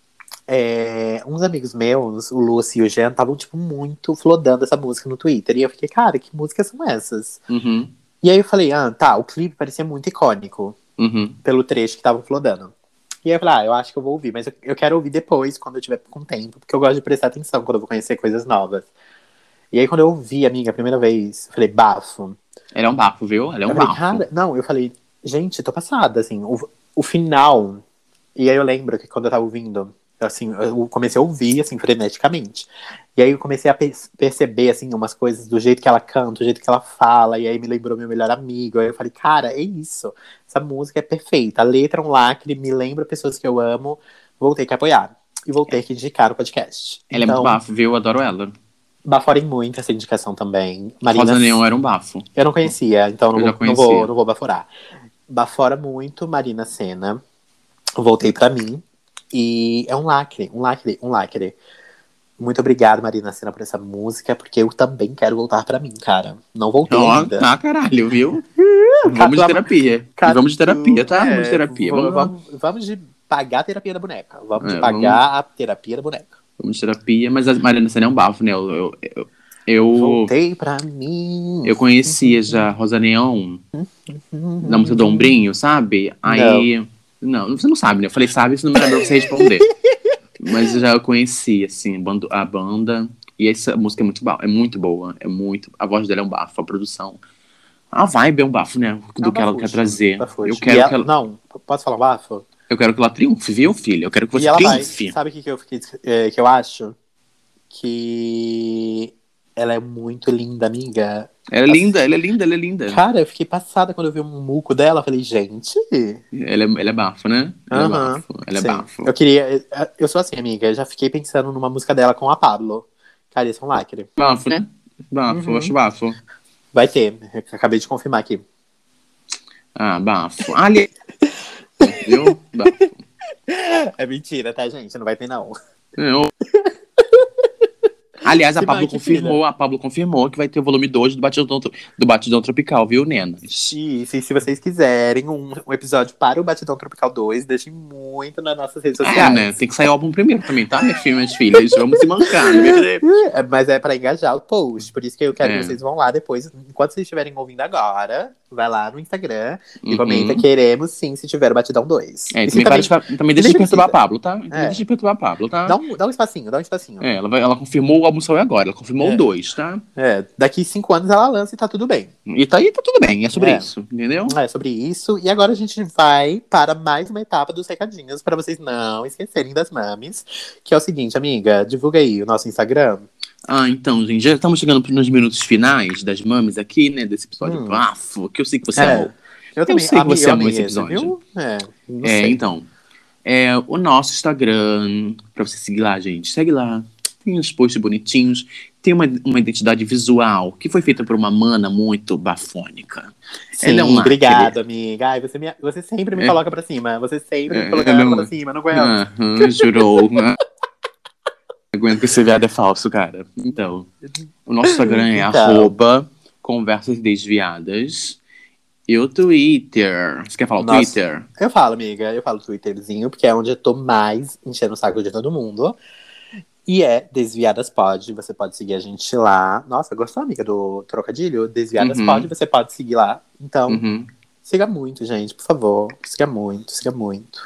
Speaker 2: é, uns amigos meus, o Lúcio e o Jean, estavam, tipo, muito flodando essa música no Twitter. E eu fiquei, cara, que músicas são essas?
Speaker 1: Uhum.
Speaker 2: E aí eu falei, ah, tá, o clipe parecia muito icônico,
Speaker 1: Uhum.
Speaker 2: pelo trecho que estavam flodando. E aí eu falei, ah, eu acho que eu vou ouvir, mas eu, eu quero ouvir depois, quando eu tiver com tempo, porque eu gosto de prestar atenção quando eu vou conhecer coisas novas. E aí, quando eu ouvi, amiga, a primeira vez, eu falei, bafo.
Speaker 1: Ela é um bafo, viu? Ela é um
Speaker 2: eu
Speaker 1: bafo.
Speaker 2: cara, não, eu falei, gente, tô passada, assim, o, o final. E aí eu lembro que quando eu tava ouvindo, assim, eu comecei a ouvir, assim, freneticamente. E aí eu comecei a per- perceber, assim, umas coisas do jeito que ela canta, do jeito que ela fala, e aí me lembrou meu melhor amigo. Aí eu falei, cara, é isso. Essa música é perfeita. A letra é um lacre, me lembra pessoas que eu amo. Vou ter que apoiar. E vou ter que indicar o podcast.
Speaker 1: Ela é
Speaker 2: então,
Speaker 1: muito bafo, viu? Eu adoro ela.
Speaker 2: baforem muito essa indicação também. Marina
Speaker 1: Rosa Neon era um bafo.
Speaker 2: eu não conhecia, então não vou, não,
Speaker 1: conhecia.
Speaker 2: vou, não vou baforar. Bafora muito Marina Senna. Voltei pra mim. E é um lacre, um lacre, um lacre. Muito obrigado, Marina Sena, por essa música, porque eu também quero voltar pra mim, cara. Não voltei
Speaker 1: Ó,
Speaker 2: ainda.
Speaker 1: tá, caralho, viu? vamos de terapia.
Speaker 2: Catu-
Speaker 1: vamos de terapia, tá? Vamos de
Speaker 2: é,
Speaker 1: terapia.
Speaker 2: Vamos,
Speaker 1: Vamos,
Speaker 2: vamos, vamos de pagar a terapia da boneca. Vamos
Speaker 1: É,
Speaker 2: de pagar a terapia da boneca.
Speaker 1: vamos de terapia. Mas a Mariana Senna é um bafo, né? Eu, eu, eu, eu,
Speaker 2: Voltei pra mim.
Speaker 1: eu conhecia já a Rosa Neon na música do Ombrinho, sabe? Aí. Não. Você não sabe, né? Eu falei, sabe, isso não me lembra pra você responder. Mas eu já conheci, assim, a banda-. E essa música é muito boa. É muito boa. É muito. A voz dela é um bafo, a produção. A vibe é um bafo, né? Do
Speaker 2: É um
Speaker 1: que ela
Speaker 2: bafuxo,
Speaker 1: quer trazer. Eu
Speaker 2: E
Speaker 1: quero
Speaker 2: ela-
Speaker 1: que ela,
Speaker 2: Não, posso falar um bafo?
Speaker 1: eu quero que ela triunfe, viu, filho? Eu quero que
Speaker 2: E
Speaker 1: você
Speaker 2: ela vai.
Speaker 1: triunfe.
Speaker 2: Sabe o que, que eu fiquei, é, que eu acho? Que ela é muito linda, amiga.
Speaker 1: Ela é linda, ela é linda, ela é linda.
Speaker 2: Cara, eu fiquei passada quando eu vi um muco dela. Falei, gente.
Speaker 1: Ela é, ela é bafo, né? Ela
Speaker 2: Aham,
Speaker 1: é bafo. Ela é bafo.
Speaker 2: Eu queria. Eu sou assim, amiga. Eu já fiquei pensando numa música dela com a Pablo. Cara, isso é um lacre.
Speaker 1: Bafo, né? Bafo,
Speaker 2: Uhum.
Speaker 1: acho bafo.
Speaker 2: Vai ter. Eu acabei de confirmar aqui.
Speaker 1: Ah, bafo. Ali. Viu? Bafo.
Speaker 2: É mentira, tá, gente? Não vai ter, não.
Speaker 1: Eu- Aliás, a Pablo confirmou, a Pablo confirmou que vai ter o volume 2 do Batidão, do Batidão Tropical, viu, Nenas?
Speaker 2: Isso, e se vocês quiserem um, um episódio para o Batidão Tropical 2, deixem muito nas nossas redes
Speaker 1: É,
Speaker 2: sociais.
Speaker 1: né? Tem que sair o álbum primeiro também, tá, minha filha, minhas filhas? Vamos se mancar, né?
Speaker 2: É, Mas é pra engajar o post. Por isso que eu quero
Speaker 1: É.
Speaker 2: que vocês vão lá depois. Enquanto vocês estiverem ouvindo agora, vai lá no Instagram e
Speaker 1: Uhum.
Speaker 2: comenta queremos sim se tiver o Batidão 2.
Speaker 1: É, também, para de, também deixa de perturbar a. Pablo, tá? Também
Speaker 2: É.
Speaker 1: Deixa de perturbar a Pablo, tá?
Speaker 2: dá, um, dá um espacinho, dá um espacinho.
Speaker 1: É, ela, vai- ela confirmou o álbum saiu agora, ela confirmou
Speaker 2: É.
Speaker 1: o 2, tá?
Speaker 2: É, daqui cinco anos ela lança e tá tudo bem.
Speaker 1: E tá aí, tá tudo bem, é sobre
Speaker 2: É.
Speaker 1: isso, entendeu?
Speaker 2: É sobre isso. E agora a gente vai para mais uma etapa dos recadinhos para vocês não esquecerem das mames. Que é o seguinte, amiga, divulga aí o nosso Instagram.
Speaker 1: Ah, então, gente, já estamos chegando nos minutos finais das mames aqui, né? Desse episódio
Speaker 2: Hum.
Speaker 1: bafo, que eu sei que você
Speaker 2: É,
Speaker 1: amou.
Speaker 2: Eu também
Speaker 1: sei que você
Speaker 2: eu
Speaker 1: amou esse
Speaker 2: esse,
Speaker 1: episódio.
Speaker 2: viu? É,
Speaker 1: É, então. É o nosso Instagram, pra você seguir lá, gente. Segue lá. Tem uns posts bonitinhos. Tem uma, uma identidade visual que foi feita por uma mana muito bafônica.
Speaker 2: Sim,
Speaker 1: Ela é um
Speaker 2: obrigado, amiga. Ai, você, me- você sempre me
Speaker 1: É.
Speaker 2: coloca pra cima. Você sempre
Speaker 1: É,
Speaker 2: me coloca
Speaker 1: ela é
Speaker 2: pra cima, não aguento.
Speaker 1: Aham, jurou. né? Aguento que esse viado é falso, cara. Então, o nosso Instagram é
Speaker 2: Então.
Speaker 1: arroba conversas desviadas. E o Twitter. Você quer falar o
Speaker 2: Nossa.
Speaker 1: Twitter?
Speaker 2: Eu falo, amiga, eu falo Twitterzinho, porque é onde eu tô mais enchendo o saco de todo mundo. E é Desviadas Pod, você pode seguir a gente lá. Nossa, gostou, amiga, do trocadilho? Desviadas
Speaker 1: Uhum.
Speaker 2: Pod, você pode seguir lá. Então,
Speaker 1: Uhum.
Speaker 2: siga muito, gente, por favor. Siga muito, siga muito.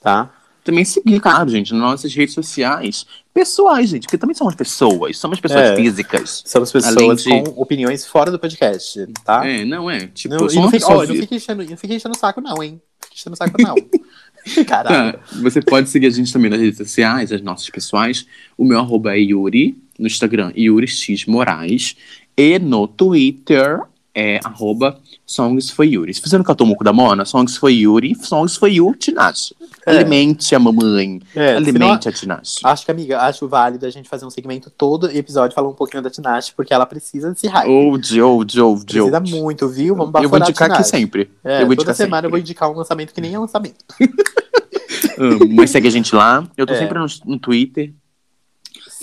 Speaker 2: Tá?
Speaker 1: Também seguir, claro, gente, nas nossas redes sociais pessoais, gente, porque também somos pessoas, somos pessoas
Speaker 2: É.
Speaker 1: físicas.
Speaker 2: Somos pessoas
Speaker 1: de-
Speaker 2: com opiniões fora do podcast, tá?
Speaker 1: É, não é? Tipo,
Speaker 2: Não, não, fica, ó, não fica enchendo, não fica enchendo o saco, não, hein? Não fica enchendo o saco, não. Caralho.
Speaker 1: Ah, Você pode seguir a gente também nas redes sociais, as nossas pessoais. O meu arroba é Yuri, no Instagram, Yuri X Moraes. E no Twitter é arroba Songs for Yuri. Se você não cantou o muco da Mona, Songs for Yuri, Songs for You, Tinashe.
Speaker 2: É.
Speaker 1: Alimente a mamãe.
Speaker 2: É,
Speaker 1: Alimente a Tinashe.
Speaker 2: Acho que, amiga, acho válido a gente fazer um segmento todo episódio falando um pouquinho da Tinashe, porque ela precisa desse hype.
Speaker 1: Old, old, old,
Speaker 2: precisa
Speaker 1: old.
Speaker 2: muito, viu? Vamos
Speaker 1: Eu vou
Speaker 2: baforar
Speaker 1: indicar aqui sempre.
Speaker 2: É,
Speaker 1: eu vou
Speaker 2: toda semana
Speaker 1: sempre.
Speaker 2: eu vou indicar um lançamento que nem é lançamento.
Speaker 1: Mas segue a gente lá. Eu tô
Speaker 2: É.
Speaker 1: sempre no, no Twitter.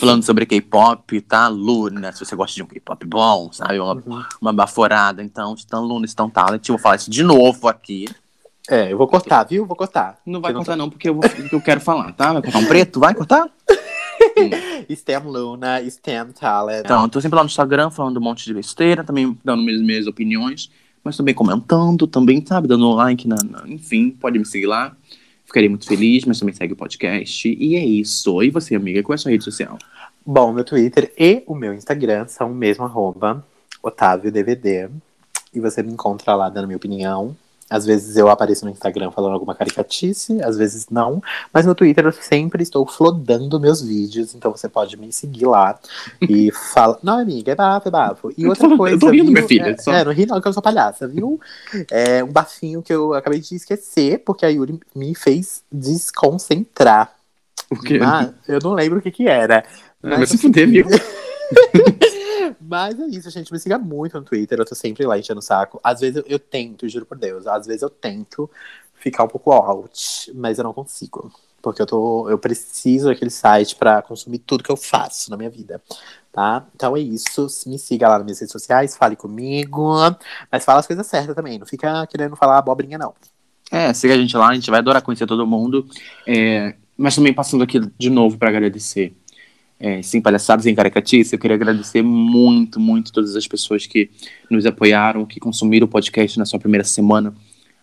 Speaker 1: Falando sobre K-pop, tá? Luna, se você gosta de um K-pop bom, sabe? Uma,
Speaker 2: Uhum.
Speaker 1: uma baforada. Então, Titã Luna, Titã Talent. Eu vou falar isso de novo aqui.
Speaker 2: É, eu vou cortar, viu? Vou cortar.
Speaker 1: Não vai cortar, não, porque eu, vou, eu quero falar, tá? Vai cortar um preto? Vai cortar?
Speaker 2: Stem Luna, Stem Talent.
Speaker 1: Então, eu tô sempre lá no Instagram falando um monte de besteira, também dando minhas, minhas opiniões, mas também comentando, também, sabe? Dando like, na, na- enfim, pode me seguir lá. Ficarei muito feliz, mas também segue o podcast. E é isso. E você, amiga, qual é a sua rede social?
Speaker 2: Bom, meu Twitter e o meu Instagram são o mesmo arroba, OtávioDVD. E você me encontra lá dando minha opinião. Às vezes eu apareço no Instagram falando alguma caricatice, às vezes não. Mas no Twitter eu sempre estou flodando meus vídeos, então você pode me seguir lá e fala. Não, amiga, é bafo, é bafo. E outra coisa.
Speaker 1: eu tô rindo,
Speaker 2: viu?
Speaker 1: minha filha,
Speaker 2: É,
Speaker 1: só.
Speaker 2: é, não ri não, que eu sou palhaça, viu? É um bafinho que eu acabei de esquecer, porque a Yuri me fez desconcentrar.
Speaker 1: Porque...
Speaker 2: Mas eu não lembro o que que era.
Speaker 1: Ah, vai se fuder, viu?
Speaker 2: Mas é isso, gente. Me siga muito no Twitter. Eu tô sempre lá enchendo o saco. Às vezes eu, eu tento, juro por Deus. Às vezes eu tento ficar um pouco out, mas eu não consigo. Porque eu, tô, eu preciso daquele site pra consumir tudo que eu faço na minha vida. Tá? Então é isso. Me siga lá nas minhas redes sociais, fale comigo. Mas fala as coisas certas também. Não fica querendo falar abobrinha, não.
Speaker 1: É, siga a gente lá, a gente vai adorar conhecer todo mundo. É, mas também passando aqui de novo para agradecer. É, sem palhaçadas, sem caricatice, eu queria agradecer muito, muito todas as pessoas que nos apoiaram, que consumiram o podcast na sua primeira semana.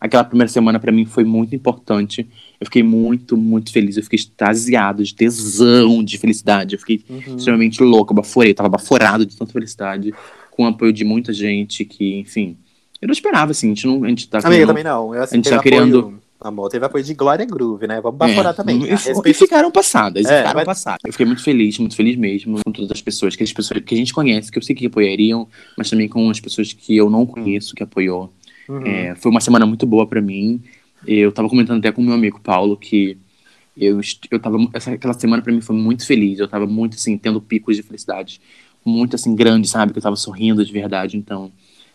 Speaker 1: Aquela primeira semana para mim foi muito importante. Eu fiquei muito, muito feliz. Eu fiquei extasiado, de tesão, de felicidade. Eu fiquei
Speaker 2: Uhum.
Speaker 1: extremamente louco, baforei, tava baforado de tanta felicidade, com o apoio de muita gente que, enfim. Eu não esperava, assim, a gente não. A gente tá
Speaker 2: Amiga, também não. Eu, assim,
Speaker 1: a gente tá
Speaker 2: apoio,
Speaker 1: criando-
Speaker 2: Amor, teve apoio de Glória Groove, né? Vamos baforar
Speaker 1: É,
Speaker 2: também.
Speaker 1: E,
Speaker 2: A
Speaker 1: e
Speaker 2: respeito-
Speaker 1: ficaram passadas,
Speaker 2: É,
Speaker 1: ficaram
Speaker 2: mas-
Speaker 1: passadas. Eu fiquei muito feliz, muito feliz mesmo com todas as pessoas, que as pessoas que a gente conhece, que eu sei que apoiariam, mas também com as pessoas que eu não conheço que apoiou.
Speaker 2: Uhum.
Speaker 1: É, foi uma semana muito boa pra mim. Eu tava comentando até com meu amigo Paulo que eu, eu tava. Essa, aquela semana pra mim foi muito feliz. Eu tava muito assim, tendo picos de felicidade. Muito assim, grande, sabe? Que eu tava sorrindo de verdade. Então,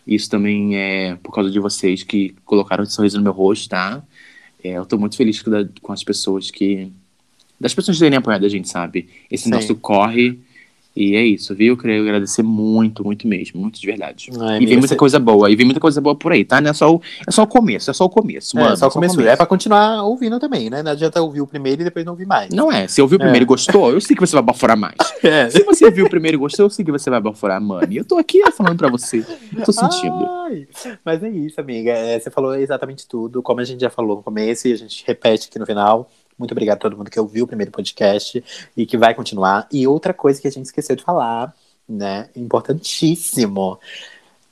Speaker 1: isso também é por causa de vocês que colocaram esse sorriso no meu rosto, tá? É, eu tô muito feliz com, as pessoas que. Das pessoas terem apoiado a gente, sabe? Esse
Speaker 2: Sim.
Speaker 1: nosso corre. E é isso, viu? Eu queria agradecer muito, muito mesmo. Muito de verdade.
Speaker 2: Ai,
Speaker 1: E
Speaker 2: amiga,
Speaker 1: vem muita
Speaker 2: você-
Speaker 1: coisa boa, e vem muita coisa boa por aí, tá? Não é só o, é só o começo, é só o começo, mano.
Speaker 2: É, só começou. É pra continuar ouvindo também, né? Não adianta ouvir o primeiro e depois não ouvir mais.
Speaker 1: Não é, se ouviu o primeiro e gostou, eu sei que você vai baforar mais.
Speaker 2: É.
Speaker 1: Se você viu o primeiro e gostou, eu sei que você vai baforar, mano. E eu tô aqui falando pra você. Tô sentindo.
Speaker 2: Ai, mas é isso, amiga. É, você falou exatamente tudo, como a gente já falou no começo e a gente repete aqui no final. Muito obrigado a todo mundo que ouviu o primeiro podcast e que vai continuar. E outra coisa que a gente esqueceu de falar, né? Importantíssimo.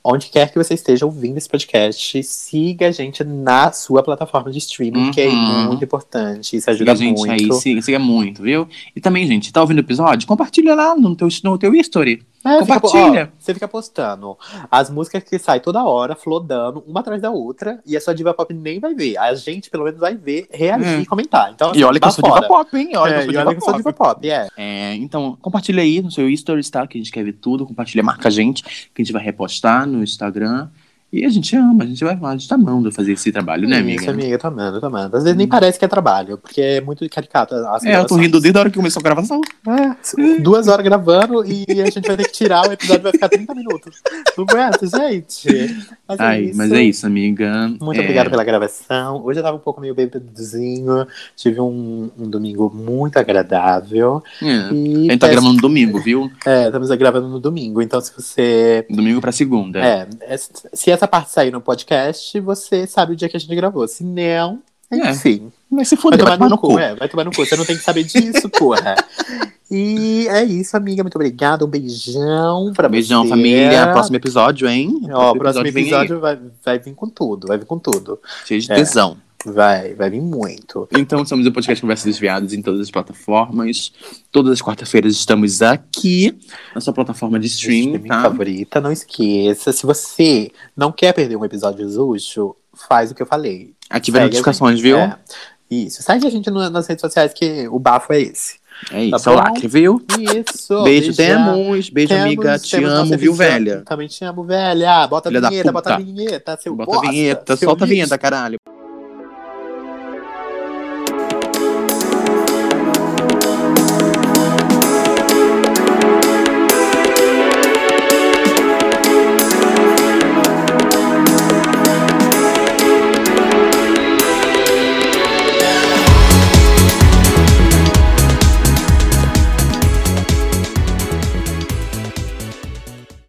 Speaker 2: Onde quer que você esteja ouvindo esse podcast, siga a gente na sua plataforma de streaming, que é
Speaker 1: Uhum.
Speaker 2: muito importante. Isso
Speaker 1: Siga
Speaker 2: ajuda
Speaker 1: a gente
Speaker 2: muito.
Speaker 1: aí, siga, siga muito, viu? E também, gente, tá ouvindo o episódio? Compartilha lá no teu, no teu history.
Speaker 2: É, fica-
Speaker 1: Compartilha.
Speaker 2: ó, você fica postando as músicas que saem toda hora, flodando, uma atrás da outra, e a sua diva pop nem vai ver. A gente, pelo menos, vai ver, reagir
Speaker 1: É.
Speaker 2: e comentar. Então,
Speaker 1: E olha que eu sou diva pop, hein? Olha
Speaker 2: É,
Speaker 1: que eu sou diva
Speaker 2: olha que eu sou
Speaker 1: pop.
Speaker 2: diva pop, é.
Speaker 1: É, então, compartilha aí no seu stories, tá? Que a gente quer ver tudo. Compartilha, marca a gente, que a gente vai repostar no Instagram. E a gente ama, a gente vai a gente tá amando fazer esse trabalho, né, amiga?
Speaker 2: Isso, amiga, tô amando, tô amando. Às vezes nem parece que é trabalho, porque é muito caricato. as
Speaker 1: É, eu tô rindo desde a hora que começou a gravação.
Speaker 2: É, duas horas gravando e a gente vai ter que tirar, o episódio vai ficar 30 minutos. Não aguento, gente. Mas é
Speaker 1: Ai,
Speaker 2: isso.
Speaker 1: mas é isso, amiga.
Speaker 2: Muito
Speaker 1: É,
Speaker 2: obrigado pela gravação. Hoje eu tava um pouco meio bebedozinho. Tive um, um domingo muito agradável.
Speaker 1: é.
Speaker 2: E
Speaker 1: A gente tá
Speaker 2: peço-
Speaker 1: gravando domingo, viu?
Speaker 2: É, estamos gravando no domingo. Então, se você.
Speaker 1: Domingo pra segunda.
Speaker 2: É, é, se essa parte sair no podcast, você sabe o dia que a gente gravou. Se não,
Speaker 1: É.
Speaker 2: enfim.
Speaker 1: Vai se
Speaker 2: Vai
Speaker 1: foder,
Speaker 2: tomar no cu, é, vai tomar no cu. Você não tem que saber disso, porra. E é isso, amiga. Muito obrigada. Um beijão pra
Speaker 1: Beijão,
Speaker 2: você.
Speaker 1: família. Próximo episódio, hein?
Speaker 2: Ó, o próximo
Speaker 1: vem aí.
Speaker 2: episódio vai, vai vir com tudo. Vai vir com tudo.
Speaker 1: Cheio de
Speaker 2: É.
Speaker 1: tesão.
Speaker 2: Vai, vai vir muito.
Speaker 1: Então, somos o podcast Conversas Desviadas em todas as plataformas. Todas as quarta-feiras estamos aqui na sua plataforma de streaming,
Speaker 2: Streaming
Speaker 1: tá?
Speaker 2: favorita. Não esqueça, se você não quer perder um episódio Zuxo, faz o que eu falei.
Speaker 1: Ativa as
Speaker 2: a
Speaker 1: notificações, viu?
Speaker 2: É. Isso. Segue a gente nas redes sociais, que o bafo é esse.
Speaker 1: É isso,
Speaker 2: Tá
Speaker 1: é o lacre, viu?
Speaker 2: Isso.
Speaker 1: Beijo, temos. Beijo,
Speaker 2: Temos-
Speaker 1: amiga. Te
Speaker 2: temos
Speaker 1: amo, viu, velha?
Speaker 2: Também te amo, velha. Bota
Speaker 1: Filha
Speaker 2: a vinheta, bota a vinheta, seu
Speaker 1: Bota a vinheta, solta a
Speaker 2: lixo.
Speaker 1: vinheta, caralho.